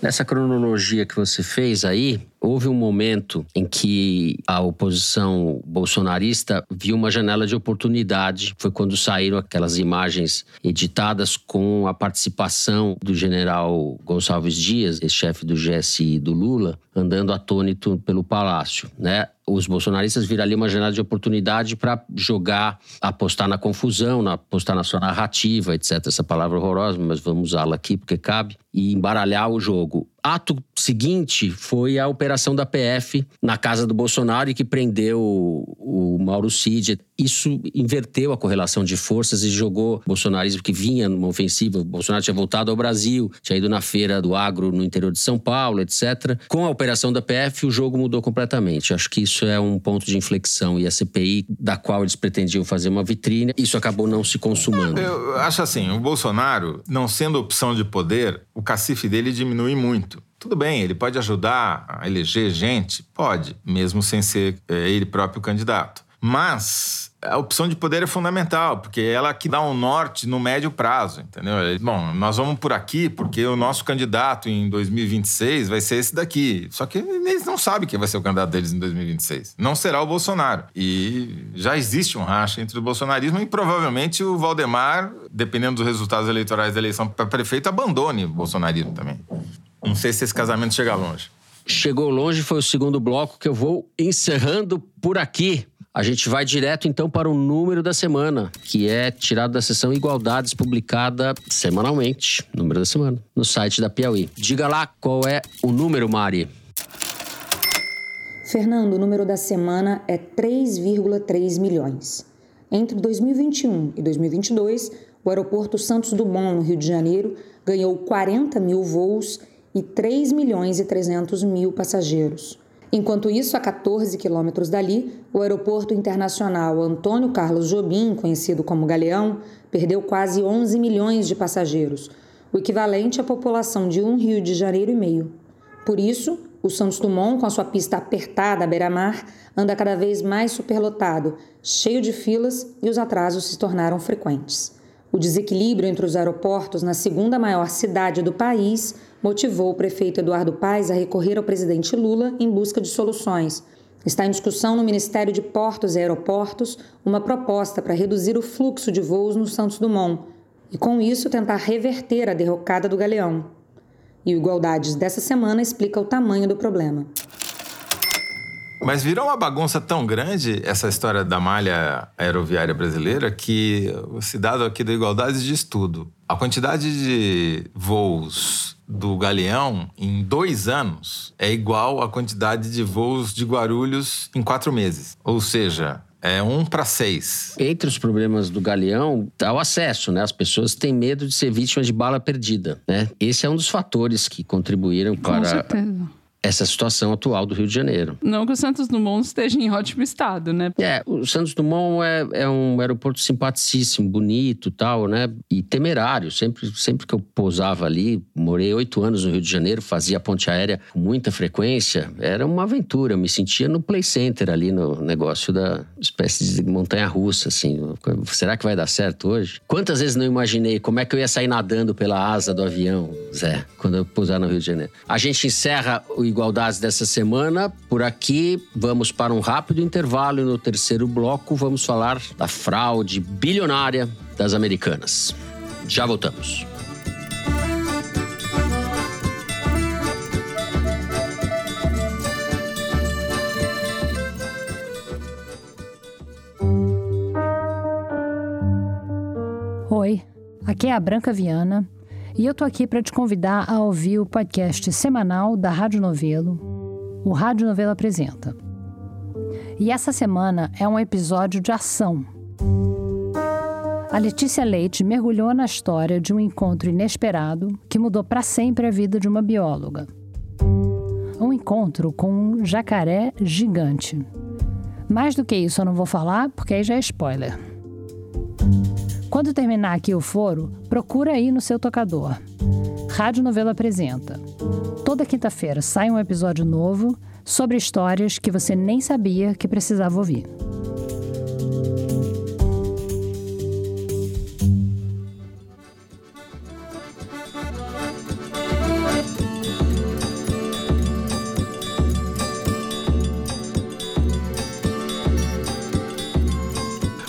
Nessa cronologia que você fez aí, houve um momento em que a oposição bolsonarista viu uma janela de oportunidade. Foi quando saíram aquelas imagens editadas com a participação do general Gonçalves Dias, ex-chefe do GSI do Lula, andando atônito pelo palácio, né? os bolsonaristas viram ali uma janela de oportunidade para jogar, apostar na confusão, na, apostar na sua narrativa, etc. Essa palavra horrorosa, mas vamos usá-la aqui porque cabe, e embaralhar o jogo. Ato seguinte foi a operação da PF na casa do Bolsonaro e que prendeu o, Mauro Cid. Isso inverteu a correlação de forças e jogou bolsonarismo que vinha numa ofensiva. O Bolsonaro tinha voltado ao Brasil, tinha ido na feira do agro no interior de São Paulo, etc. Com a operação da PF, o jogo mudou completamente. Acho que isso é um ponto de inflexão. E a CPI, da qual eles pretendiam fazer uma vitrine, isso acabou não se consumando. Eu acho assim: o Bolsonaro, não sendo opção de poder, o cacife dele diminui muito. Tudo bem, ele pode ajudar a eleger gente? Pode, mesmo sem ser é, ele próprio candidato. Mas a opção de poder é fundamental, porque é ela que dá um norte no médio prazo, entendeu? Bom, nós vamos por aqui porque o nosso candidato em 2026 vai ser esse daqui. Só que eles não sabem quem vai ser o candidato deles em 2026. Não será o Bolsonaro. E já existe um racha entre o bolsonarismo e provavelmente o Valdemar, dependendo dos resultados eleitorais da eleição para prefeito, abandone o bolsonarismo também. Não sei se esse casamento chega longe. Chegou longe, foi o segundo bloco que eu vou encerrando por aqui. A gente vai direto então para o número da semana, que é tirado da seção Igualdades, publicada semanalmente, número da semana, no site da Piauí. Diga lá qual é o número, Mari. Fernando, o número da semana é 3,3 milhões. Entre 2021 e 2022, o aeroporto Santos Dumont, no Rio de Janeiro, ganhou 40 mil voos e 3 milhões e 300 mil passageiros. Enquanto isso, a 14 quilômetros dali, o aeroporto internacional Antônio Carlos Jobim, conhecido como Galeão, perdeu quase 11 milhões de passageiros, o equivalente à população de um Rio de Janeiro e meio. Por isso, o Santos Dumont, com a sua pista apertada à beira-mar, anda cada vez mais superlotado, cheio de filas e os atrasos se tornaram frequentes. O desequilíbrio entre os aeroportos na segunda maior cidade do país motivou o prefeito Eduardo Paes a recorrer ao presidente Lula em busca de soluções. Está em discussão no Ministério de Portos e Aeroportos uma proposta para reduzir o fluxo de voos no Santos Dumont e, com isso, tentar reverter a derrocada do Galeão. E o Igualdades dessa semana explica o tamanho do problema. Mas virou uma bagunça tão grande essa história da malha aeroviária brasileira que o cidadão aqui do Igualdades diz tudo. A quantidade de voos do Galeão em dois anos é igual à quantidade de voos de Guarulhos em quatro meses. Ou seja, é um para seis. Entre os problemas do Galeão está o acesso, né? As pessoas têm medo de ser vítimas de bala perdida, né? Esse é um dos fatores que contribuíram para certeza essa situação atual do Rio de Janeiro. Não que o Santos Dumont esteja em ótimo estado, né? É, o Santos Dumont é, é um aeroporto simpaticíssimo, bonito tal, né? E temerário. Sempre, sempre que eu pousava ali, morei oito anos no Rio de Janeiro, fazia ponte aérea com muita frequência, era uma aventura. Eu me sentia no Play Center ali, no negócio da espécie de montanha-russa, assim. Será que vai dar certo hoje? Quantas vezes não imaginei como é que eu ia sair nadando pela asa do avião, Zé, quando eu pousar no Rio de Janeiro? A gente encerra o Igualdades dessa semana. Por aqui, vamos para um rápido intervalo e no terceiro bloco vamos falar da fraude bilionária das americanas. Já voltamos. Oi, aqui é a Branca Viana e eu tô aqui para te convidar a ouvir o podcast semanal da Rádio Novelo, o Rádio Novelo Apresenta. E essa semana é um episódio de ação. A Letícia Leite mergulhou na história de um encontro inesperado que mudou para sempre a vida de uma bióloga. Um encontro com um jacaré gigante. Mais do que isso eu não vou falar, porque aí já é spoiler. Quando terminar aqui o foro, procura aí no seu tocador. Rádio Novela apresenta. Toda quinta-feira sai um episódio novo sobre histórias que você nem sabia que precisava ouvir.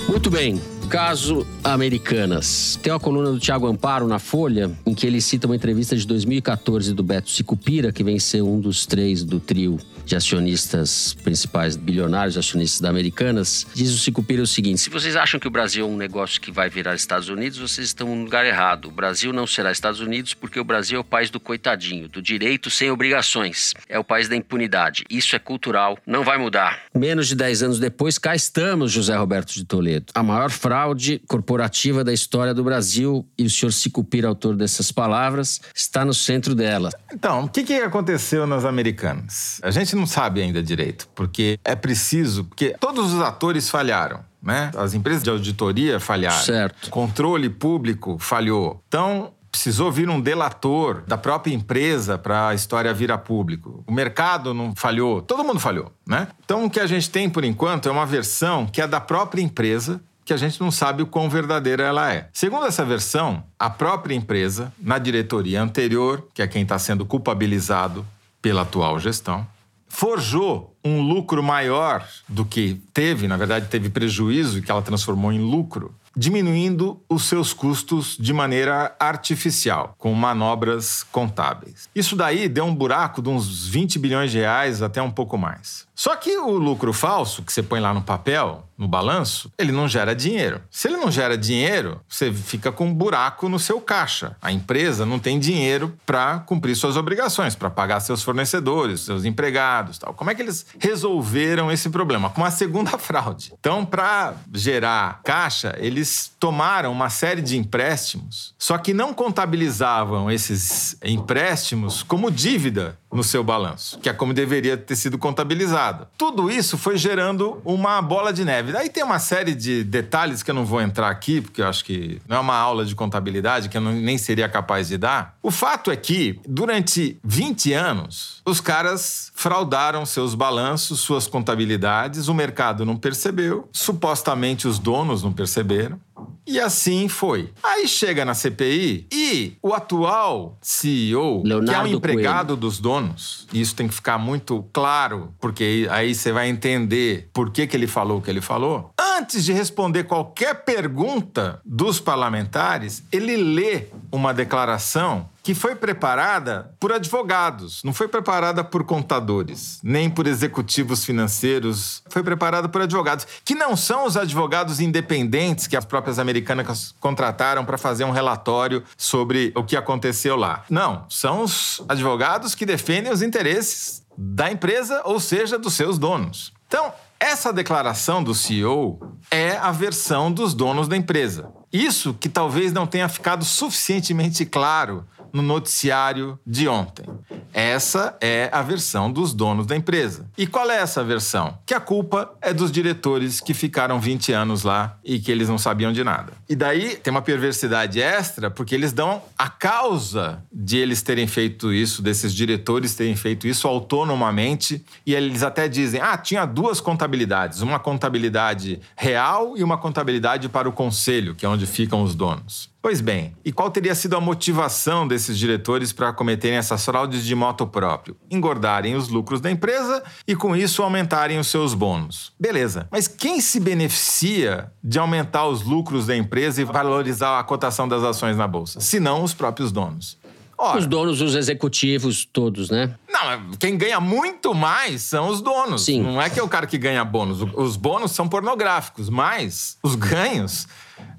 Muito bem. Caso Americanas. Tem uma coluna do Tiago Amparo na Folha, em que ele cita uma entrevista de 2014 do Beto Sicupira, que vem ser um dos três do trio de acionistas principais, bilionários acionistas da Americanas. Diz o Sicupira o seguinte: se vocês acham que o Brasil é um negócio que vai virar Estados Unidos, vocês estão no lugar errado. O Brasil não será Estados Unidos porque o Brasil é o país do coitadinho, do direito sem obrigações. É o país da impunidade. Isso é cultural, não vai mudar. Menos de 10 anos depois, cá estamos, José Roberto de Toledo. A maior fraude corporativa da história do Brasil e o senhor Sicupira, autor dessas palavras, está no centro dela. Então, o que, que aconteceu nas Americanas? A gente não sabe ainda direito, porque é preciso, porque todos os atores falharam. Né? As empresas de auditoria falharam. Certo. Controle público falhou. Então, precisou vir um delator da própria empresa para a história vir a público. O mercado não falhou, todo mundo falhou, né? Então o que a gente tem por enquanto é uma versão que é da própria empresa que a gente não sabe o quão verdadeira ela é. Segundo essa versão, a própria empresa, na diretoria anterior, que é quem está sendo culpabilizado pela atual gestão, forjou um lucro maior do que teve, na verdade teve prejuízo que ela transformou em lucro diminuindo os seus custos de maneira artificial, com manobras contábeis. Isso daí deu um buraco de uns 20 bilhões de reais até um pouco mais. Só que o lucro falso, que você põe lá no papel, no balanço, ele não gera dinheiro. Se ele não gera dinheiro, você fica com um buraco no seu caixa. A empresa não tem dinheiro para cumprir suas obrigações, para pagar seus fornecedores, seus empregados, tal. Como é que eles resolveram esse problema? Com a segunda fraude. Então, para gerar caixa, eles tomaram uma série de empréstimos, só que não contabilizavam esses empréstimos como dívida no seu balanço, que é como deveria ter sido contabilizado. Tudo isso foi gerando uma bola de neve. Daí tem uma série de detalhes que eu não vou entrar aqui, porque eu acho que não é uma aula de contabilidade que eu não, nem seria capaz de dar. O fato é que, durante 20 anos, os caras fraudaram seus balanços, suas contabilidades, o mercado não percebeu, supostamente os donos não perceberam. E assim foi. Aí chega na CPI e o atual CEO, Leonardo que é um empregado Coelho. dos donos, e isso tem que ficar muito claro, porque aí você vai entender por que, que ele falou o que ele falou. Antes de responder qualquer pergunta dos parlamentares, ele lê uma declaração que foi preparada por advogados, não foi preparada por contadores, nem por executivos financeiros, foi preparada por advogados, que não são os advogados independentes que as próprias americanas contrataram para fazer um relatório sobre o que aconteceu lá. Não, são os advogados que defendem os interesses da empresa, ou seja, dos seus donos. Então, essa declaração do CEO é a versão dos donos da empresa. Isso que talvez não tenha ficado suficientemente claro no noticiário de ontem. Essa é a versão dos donos da empresa. E qual é essa versão? Que a culpa é dos diretores que ficaram 20 anos lá e que eles não sabiam de nada. E daí tem uma perversidade extra, porque eles dão a causa de eles terem feito isso, desses diretores terem feito isso autonomamente, e eles até dizem: ah, tinha duas contabilidades, uma contabilidade real e uma contabilidade para o conselho, que é onde ficam os donos. Pois bem, e qual teria sido a motivação desses diretores para cometerem essas fraudes de moto próprio? Engordarem os lucros da empresa e com isso aumentarem os seus bônus. Beleza, mas quem se beneficia de aumentar os lucros da empresa e valorizar a cotação das ações na bolsa? Se não os próprios donos. Ora, os donos, os executivos, todos, né? Não, quem ganha muito mais são os donos. Sim. Não é que é o cara que ganha bônus. Os bônus são pornográficos, mas os ganhos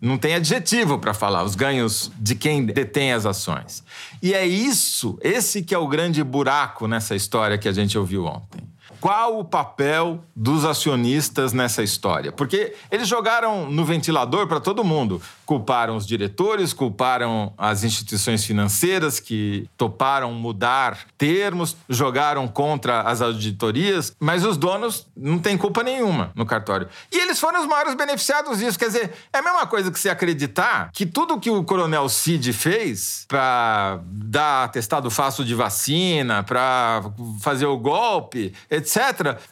não tem adjetivo para falar, os ganhos de quem detém as ações. E é isso, esse que é o grande buraco nessa história que a gente ouviu ontem. Qual o papel dos acionistas nessa história? Porque eles jogaram no ventilador para todo mundo culparam os diretores, culparam as instituições financeiras que toparam mudar termos, jogaram contra as auditorias, mas os donos não têm culpa nenhuma no cartório. E eles foram os maiores beneficiados disso. Quer dizer, é a mesma coisa que se acreditar que tudo que o coronel Cid fez para dar atestado fácil de vacina, para fazer o golpe, etc.,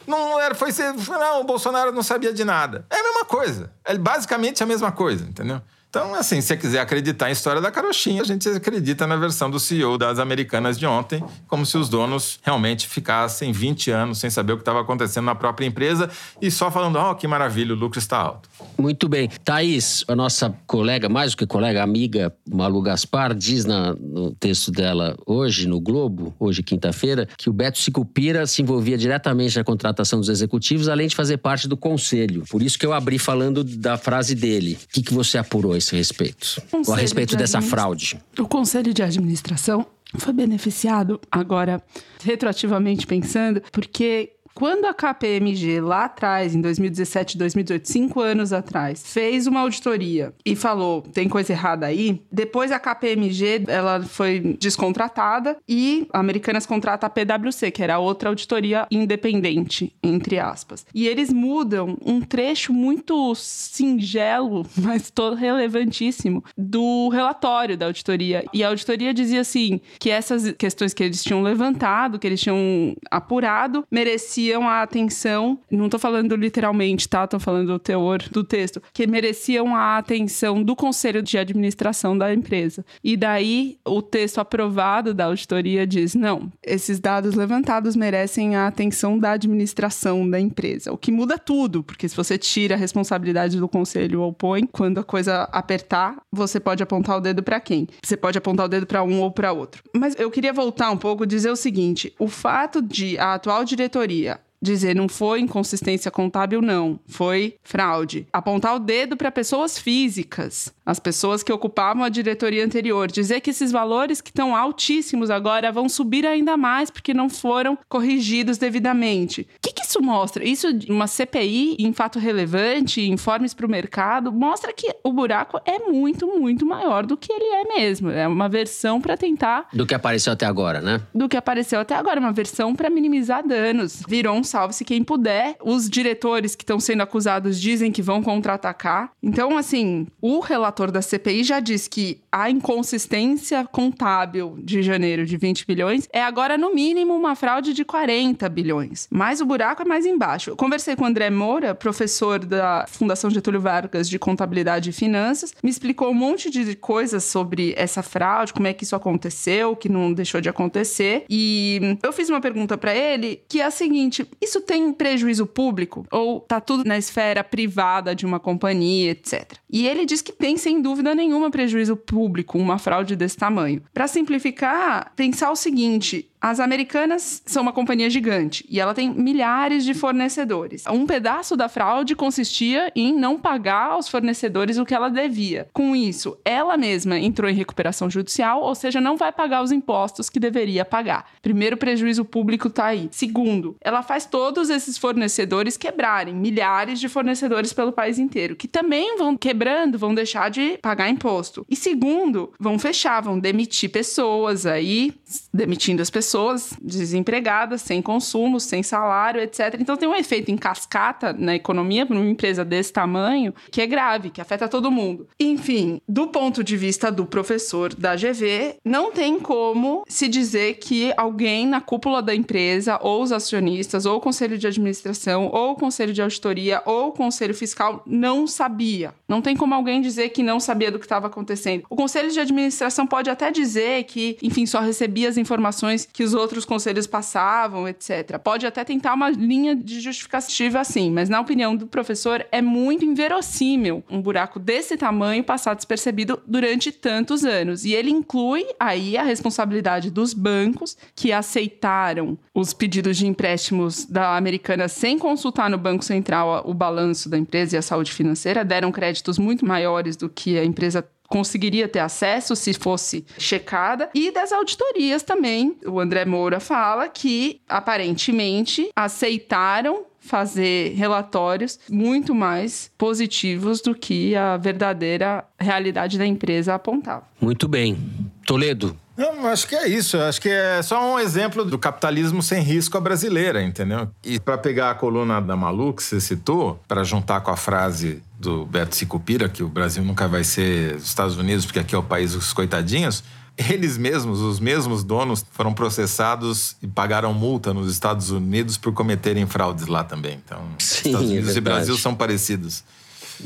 não era, foi ser. Não, o Bolsonaro não sabia de nada. É a mesma coisa. É basicamente a mesma coisa, entendeu? Então, assim, se você quiser acreditar em história da carochinha, a gente acredita na versão do CEO das americanas de ontem, como se os donos realmente ficassem 20 anos sem saber o que estava acontecendo na própria empresa e só falando, ó, oh, que maravilha, o lucro está alto. Muito bem. Thaís, a nossa colega, mais do que colega, amiga Malu Gaspar, diz na, no texto dela hoje, no Globo, hoje quinta-feira, que o Beto Sicupira se envolvia diretamente na contratação dos executivos, além de fazer parte do conselho. Por isso que eu abri falando da frase dele. O que, que você apurou esse respeito? Ou a respeito de dessa fraude? O conselho de administração foi beneficiado agora, retroativamente pensando, porque quando a KPMG lá atrás, em 2017, 2018, cinco anos atrás, fez uma auditoria e falou tem coisa errada aí, depois a KPMG ela foi descontratada e a Americanas contrata a PwC, que era outra auditoria independente, entre aspas. E eles mudam um trecho muito singelo, mas todo relevantíssimo, do relatório da auditoria. E a auditoria dizia assim que essas questões que eles tinham levantado, que eles tinham apurado, mereciam mereciam a atenção. Não tô falando literalmente, tá? Tô falando do teor do texto. Que mereciam a atenção do conselho de administração da empresa. E daí o texto aprovado da auditoria diz: não, esses dados levantados merecem a atenção da administração da empresa. O que muda tudo, porque se você tira a responsabilidade do conselho ou põe, quando a coisa apertar, você pode apontar o dedo para quem? Você pode apontar o dedo para um ou para outro. Mas eu queria voltar um pouco e dizer o seguinte: o fato de a atual diretoria dizer não foi inconsistência contábil, não, foi fraude. Apontar o dedo para pessoas físicas, as pessoas que ocupavam a diretoria anterior, dizer que esses valores que estão altíssimos agora vão subir ainda mais porque não foram corrigidos devidamente. O que, que isso mostra? Isso, uma CPI em fato relevante, informes para o mercado, mostra que o buraco é muito, muito maior do que ele é mesmo. É uma versão para tentar. Do que apareceu até agora, né? Do que apareceu até agora, uma versão para minimizar danos. Virou um salve-se quem puder. Os diretores que estão sendo acusados dizem que vão contra-atacar. Então, assim, o relator da CPI já diz que a inconsistência contábil de janeiro de 20 bilhões é agora, no mínimo, uma fraude de 40 bilhões. Mas o buraco é mais embaixo. Eu conversei com o André Moura, professor da Fundação Getúlio Vargas de Contabilidade e Finanças, me explicou um monte de coisas sobre essa fraude, como é que isso aconteceu, que não deixou de acontecer. E eu fiz uma pergunta para ele que é a seguinte: isso tem prejuízo público? Ou tá tudo na esfera privada de uma companhia, etc? E ele diz que tem, sem dúvida nenhuma, prejuízo público uma fraude desse tamanho. Para simplificar, pensar o seguinte: as Americanas são uma companhia gigante e ela tem milhares de fornecedores. Um pedaço da fraude consistia em não pagar aos fornecedores o que ela devia. Com isso, ela mesma entrou em recuperação judicial, ou seja, não vai pagar os impostos que deveria pagar. Primeiro, prejuízo público está aí. Segundo, ela faz todos esses fornecedores quebrarem, milhares de fornecedores pelo país inteiro, que também vão quebrando, vão deixar de pagar imposto. E segundo, vão fechar, vão demitir pessoas aí, demitindo as pessoas pessoas desempregadas, sem consumo, sem salário, etc. Então tem um efeito em cascata na economia para uma empresa desse tamanho que é grave, que afeta todo mundo. Enfim, do ponto de vista do professor da GV, não tem como se dizer que alguém na cúpula da empresa, ou os acionistas, ou o conselho de administração, ou o conselho de auditoria, ou o conselho fiscal não sabia. Não tem como alguém dizer que não sabia do que estava acontecendo. O conselho de administração pode até dizer que, enfim, só recebia as informações que os outros conselhos passavam, etc. Pode até tentar uma linha de justificativa assim, mas na opinião do professor é muito inverossímil um buraco desse tamanho passar despercebido durante tantos anos. E ele inclui aí a responsabilidade dos bancos que aceitaram os pedidos de empréstimos da Americana sem consultar no Banco Central o balanço da empresa e a saúde financeira, deram créditos muito maiores do que a empresa conseguiria ter acesso se fosse checada, e das auditorias também. O André Moura fala que aparentemente aceitaram fazer relatórios muito mais positivos do que a verdadeira realidade da empresa apontava. Muito bem. Toledo, não, acho que é isso. Acho que é só um exemplo do capitalismo sem risco à brasileira, entendeu? E para pegar a coluna da Malu que você citou, para juntar com a frase do Beto Sicupira, que o Brasil nunca vai ser os Estados Unidos, porque aqui é o país dos coitadinhos, eles mesmos, os mesmos donos, foram processados e pagaram multa nos Estados Unidos por cometerem fraudes lá também. Então, Sim, Estados Unidos é e Brasil são parecidos.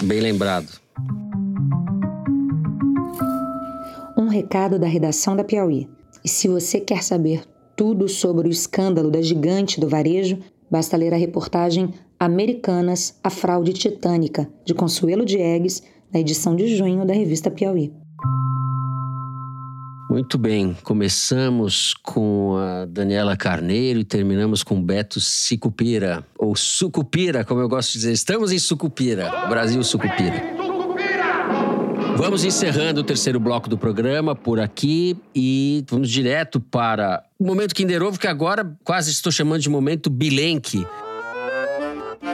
Bem lembrado. Um recado da redação da Piauí. E se você quer saber tudo sobre o escândalo da gigante do varejo, basta ler a reportagem Americanas, a fraude titânica, de Consuelo Diegues, na edição de junho da revista Piauí. Muito bem, começamos com a Daniela Carneiro e terminamos com Beto Sicupira, ou Sucupira, como eu gosto de dizer. Estamos em Sucupira, Brasil Sucupira. Vamos encerrando o terceiro bloco do programa por aqui e vamos direto para o momento Kinder Ovo, que agora quase estou chamando de momento Bilenque.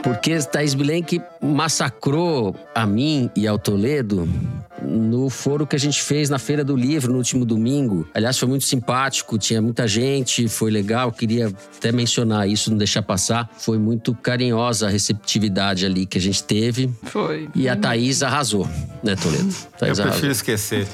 Porque Thaís Bilenque massacrou a mim e ao Toledo no foro que a gente fez na Feira do Livro no último domingo. Aliás, foi muito simpático, tinha muita gente, foi legal. Queria até mencionar isso, não deixar passar. Foi muito carinhosa a receptividade ali que a gente teve. Foi. E a Thaís arrasou, né, Toledo? Thaís Eu arrasou. prefiro esquecer.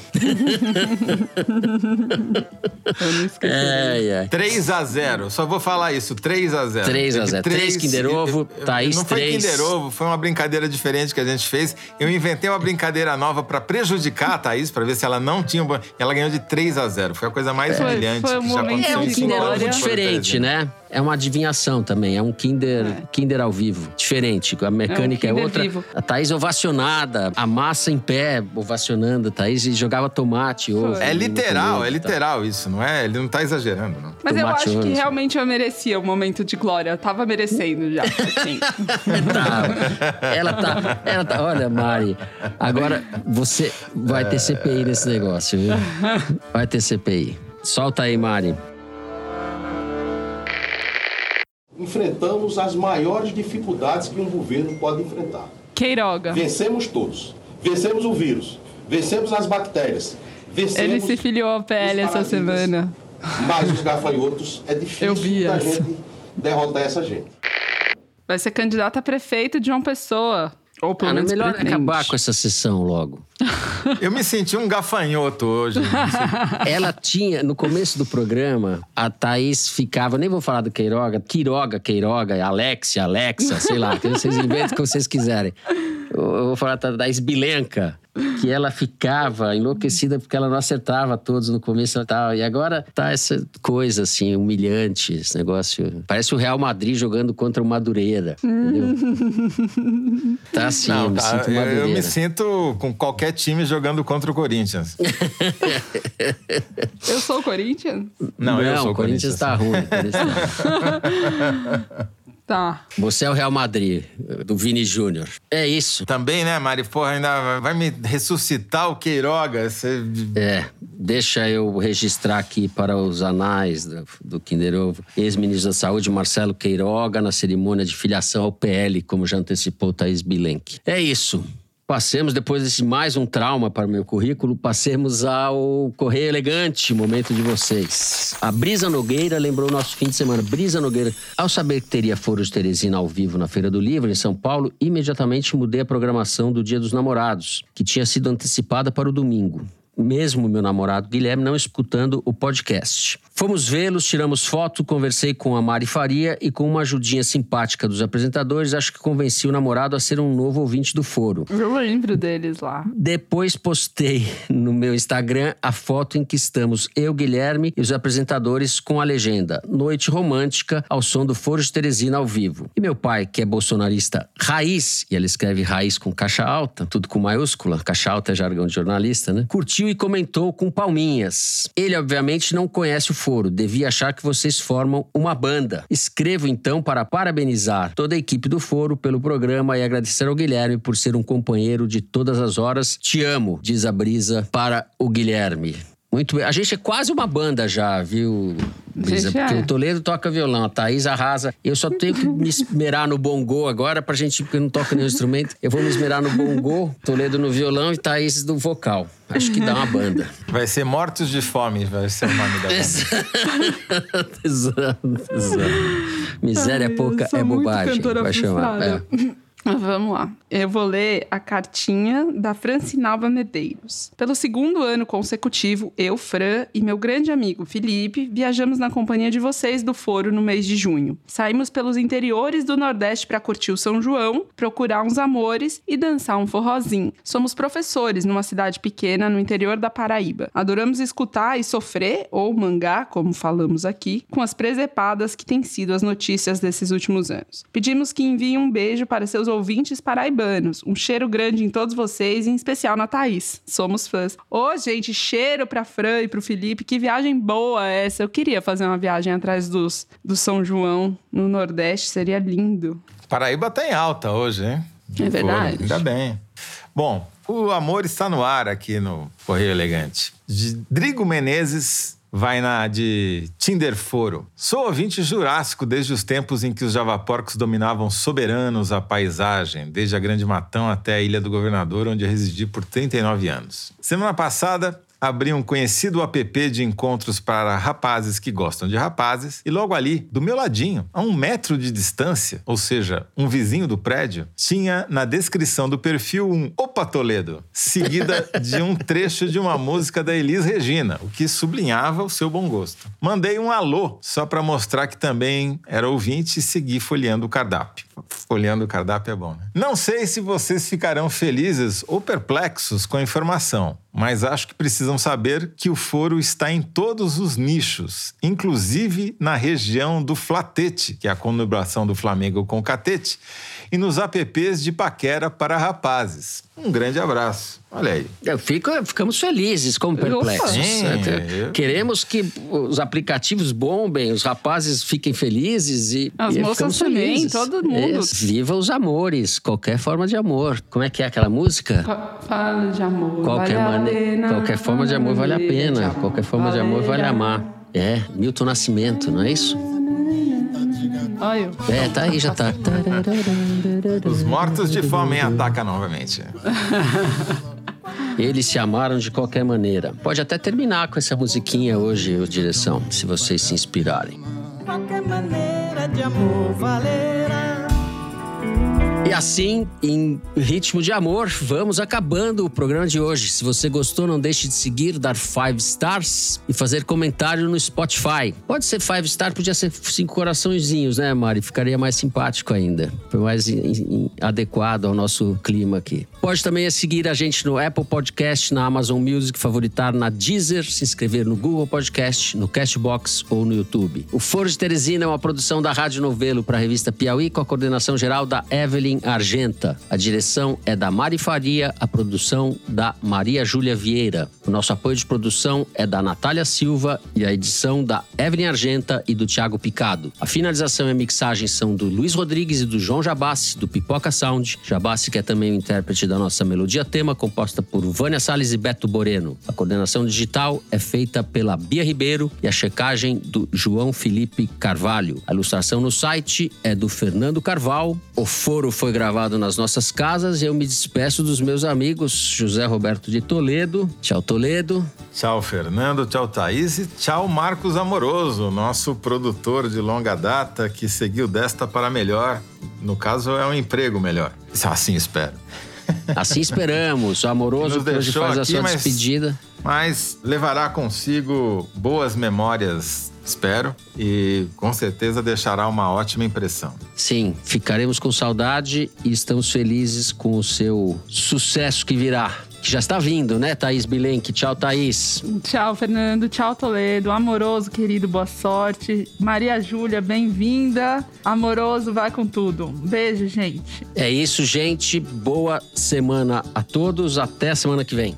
Eu não esqueci. É, é. 3 a 0 Só vou falar isso, 3 a 0 3 a 0. Teve Três Kinder Ovo, eu- eu- Thaís Não foi. Kinder Ovo, foi uma brincadeira diferente que a gente fez. Eu inventei uma brincadeira nova pra prejudicar a Thaís, pra ver se ela não tinha... um Ela ganhou de 3 a 0 Foi a coisa mais Foi- humilhante foi um que já momento aconteceu É um Foro diferente, 13. né? É uma adivinhação também. É um Kinder, Kinder ao vivo. Diferente. A mecânica é, Kinder outra. vivo. A Thaís ovacionada, a massa em pé, ovacionando a Thaís e jogava tomate, ovo. É literal, é tal. literal isso, não é? Ele não tá exagerando, não. Mas eu Tomate acho que realmente eu merecia o momento de glória. Eu tava merecendo já. Assim. Tá. Ela tá, ela tá. Olha, Mari, agora você vai ter CPI nesse negócio, viu? Vai ter CPI. Solta aí, Mari. Enfrentamos as maiores dificuldades que um governo pode enfrentar. Queiroga. Vencemos todos. Vencemos o vírus. Vencemos as bactérias. Vencemos Ele se filiou ao PL essa semana. Mas os gafanhotos é Eu difícil vi da essa. gente derrotar essa gente. Vai ser candidato a prefeito de uma pessoa. Ou pelo Ah, não é menos melhor presidente. acabar com essa sessão logo. Eu me senti um gafanhoto hoje. Ela tinha, no começo do programa, a Thaís ficava, nem vou falar do Queiroga, Quiroga, Queiroga, Alexia, Alexa, sei lá, vocês inventem o que vocês quiserem. Eu eu vou falar da Thaís Bilenca, que ela ficava enlouquecida porque ela não acertava todos no começo e tal. E agora tá essa coisa, assim, humilhante, esse negócio. Parece o Real Madrid jogando contra o Madureira, entendeu? tá assim, eu me tá, sinto Madureira. eu me sinto com qualquer time jogando contra o Corinthians. Eu sou o Corinthians? Não, eu sou o Corinthians tá ruim. o Corinthians tá- Tá. Você é o Real Madrid, do Vini Júnior. É isso. Também, né, Mari? Porra, ainda vai me ressuscitar o Queiroga. Você... É, deixa eu registrar aqui para os anais do, do Kinder Ovo. Ex-ministro da Saúde, Marcelo Queiroga, na cerimônia de filiação ao PL, como já antecipou Thaís Bilenque. É isso. Passemos, depois desse mais um trauma para o meu currículo, passemos ao Correio Elegante, momento de vocês. A Brisa Nogueira lembrou nosso fim de semana. Brisa Nogueira, ao saber que teria Foro de Teresina ao vivo na Feira do Livro, em São Paulo, imediatamente mudei a programação do Dia dos Namorados, que tinha sido antecipada para o domingo mesmo meu namorado Guilherme não escutando o podcast. Fomos vê-los, tiramos foto, conversei com a Mari Faria e com uma ajudinha simpática dos apresentadores, acho que convenci o namorado a ser um novo ouvinte do foro. Eu lembro deles lá. Depois postei no meu Instagram a foto em que estamos eu, Guilherme e os apresentadores com a legenda Noite Romântica ao som do Foro de Teresina ao vivo. E meu pai, que é bolsonarista raiz, e ele escreve raiz com caixa alta, tudo com maiúscula, caixa alta é jargão de jornalista, né? Curtiu e comentou com palminhas. Ele, obviamente, não conhece o Foro, devia achar que vocês formam uma banda. Escrevo então para parabenizar toda a equipe do Foro pelo programa e agradecer ao Guilherme por ser um companheiro de todas as horas. Te amo, diz a Brisa para o Guilherme. Muito bem. A gente é quase uma banda já, viu, Brisa? Porque é. o Toledo toca violão, a Thaís arrasa. Eu só tenho que me esmerar no bongô agora pra gente, porque não toco nenhum instrumento. Eu vou me esmerar no bongô, Toledo no violão e Thaís no vocal. Acho que dá uma banda. Vai ser Mortos de Fome, vai ser o nome da banda. exato, exato. Miséria Ai, pouca é bobagem. Vai chamar. É. Vamos lá. Eu vou ler a cartinha da Francinalva Medeiros. Pelo segundo ano consecutivo, eu, Fran e meu grande amigo Felipe viajamos na companhia de vocês do Foro no mês de junho. Saímos pelos interiores do Nordeste para curtir o São João, procurar uns amores e dançar um forrozinho. Somos professores numa cidade pequena no interior da Paraíba. Adoramos escutar e sofrer, ou mangá, como falamos aqui, com as presepadas que têm sido as notícias desses últimos anos. Pedimos que enviem um beijo para seus ouvintes paraibanos. Um cheiro grande em todos vocês, em especial na Thaís. Somos fãs. Ô, gente, cheiro pra Fran e pro Felipe. Que viagem boa essa. Eu queria fazer uma viagem atrás dos, do São João no Nordeste. Seria lindo. Paraíba tá em alta hoje, hein? É verdade. Pô, ainda bem. Bom, o amor está no ar aqui no Correio Elegante. Drigo Menezes vai na de Tinderforo. Sou ouvinte jurássico desde os tempos em que os javaporcos dominavam soberanos a paisagem, desde a Grande Matão até a Ilha do Governador, onde residi por 39 anos. Semana passada, abri um conhecido app de encontros para rapazes que gostam de rapazes e logo ali, do meu ladinho, a um metro de distância, ou seja, um vizinho do prédio, tinha na descrição do perfil um Opa Toledo, seguida de um trecho de uma música da Elis Regina, o que sublinhava o seu bom gosto. Mandei um alô só para mostrar que também era ouvinte e segui folheando o cardápio. Folheando o cardápio é bom, né? Não sei se vocês ficarão felizes ou perplexos com a informação, mas acho que precisam saber que o foro está em todos os nichos, inclusive na região do flatete, que é a conurbação do Flamengo com o catete, e nos apps de paquera para rapazes. Um grande abraço. Olha aí. Eu fico, ficamos felizes como perplexos. Sim, É, eu- Queremos que os aplicativos bombem, os rapazes fiquem felizes e. As e moças também, felizes. todo mundo. É, viva os amores, qualquer forma de amor. Como é que é aquela música? Fa- Fala de amor. Qualquer, vale a mane... pena, qualquer forma de amor vale a pena. Qualquer forma de amor vale a- amar. É, Milton Nascimento, não é isso? Olha, É, tá aí, já tá. Os mortos de fome atacam novamente. Eles se amaram de qualquer maneira. Pode até terminar com essa musiquinha hoje, direção, se vocês se inspirarem. qualquer maneira de amor valerá. E assim, em ritmo de amor, vamos acabando o programa de hoje. Se você gostou, não deixe de seguir, dar five stars e fazer comentário no Spotify. Pode ser five star, podia ser cinco coraçõezinhos, né, Mari? Ficaria mais simpático ainda. Foi mais in- in- adequado ao nosso clima aqui. Pode também seguir a gente no Apple Podcast, na Amazon Music, favoritar na Deezer, se inscrever no Google Podcast, no Castbox ou no YouTube. O Foro de Teresina é uma produção da Rádio Novelo para a revista Piauí, com a coordenação geral da Evelyn Argenta. A direção é da Mari Faria, a produção da Maria Júlia Vieira. O nosso apoio de produção é da Natália Silva e a edição da Evelyn Argenta e do Thiago Picado. A finalização e a mixagem são do Luiz Rodrigues e do João Jabassi, do Pipoca Sound. Jabassi, que é também o intérprete da nossa melodia tema, composta por Vânia Salles e Beto Boreno. A coordenação digital é feita pela Bia Ribeiro e a checagem do João Felipe Carvalho. A ilustração no site é do Fernando Carval. O foro foi gravado nas nossas casas e eu me despeço dos meus amigos José Roberto de Toledo. Tchau, Toledo. Tchau, Fernando. Tchau, Thaís. E tchau, Marcos Amoroso, nosso produtor de longa data que seguiu desta para melhor. No caso, é um emprego melhor. Assim espero. Assim esperamos. O amoroso que hoje faz a aqui, sua mas- despedida. Mas levará consigo boas memórias, espero, e com certeza deixará uma ótima impressão. Sim, ficaremos com saudade e estamos felizes com o seu sucesso que virá. Que já está vindo, né, Thaís Bilenque? Tchau, Thaís. Tchau, Fernando. Tchau, Toledo. Amoroso, querido, boa sorte. Maria Júlia, bem-vinda. Amoroso, vai com tudo. Beijo, gente. É isso, gente. Boa semana a todos. Até semana que vem.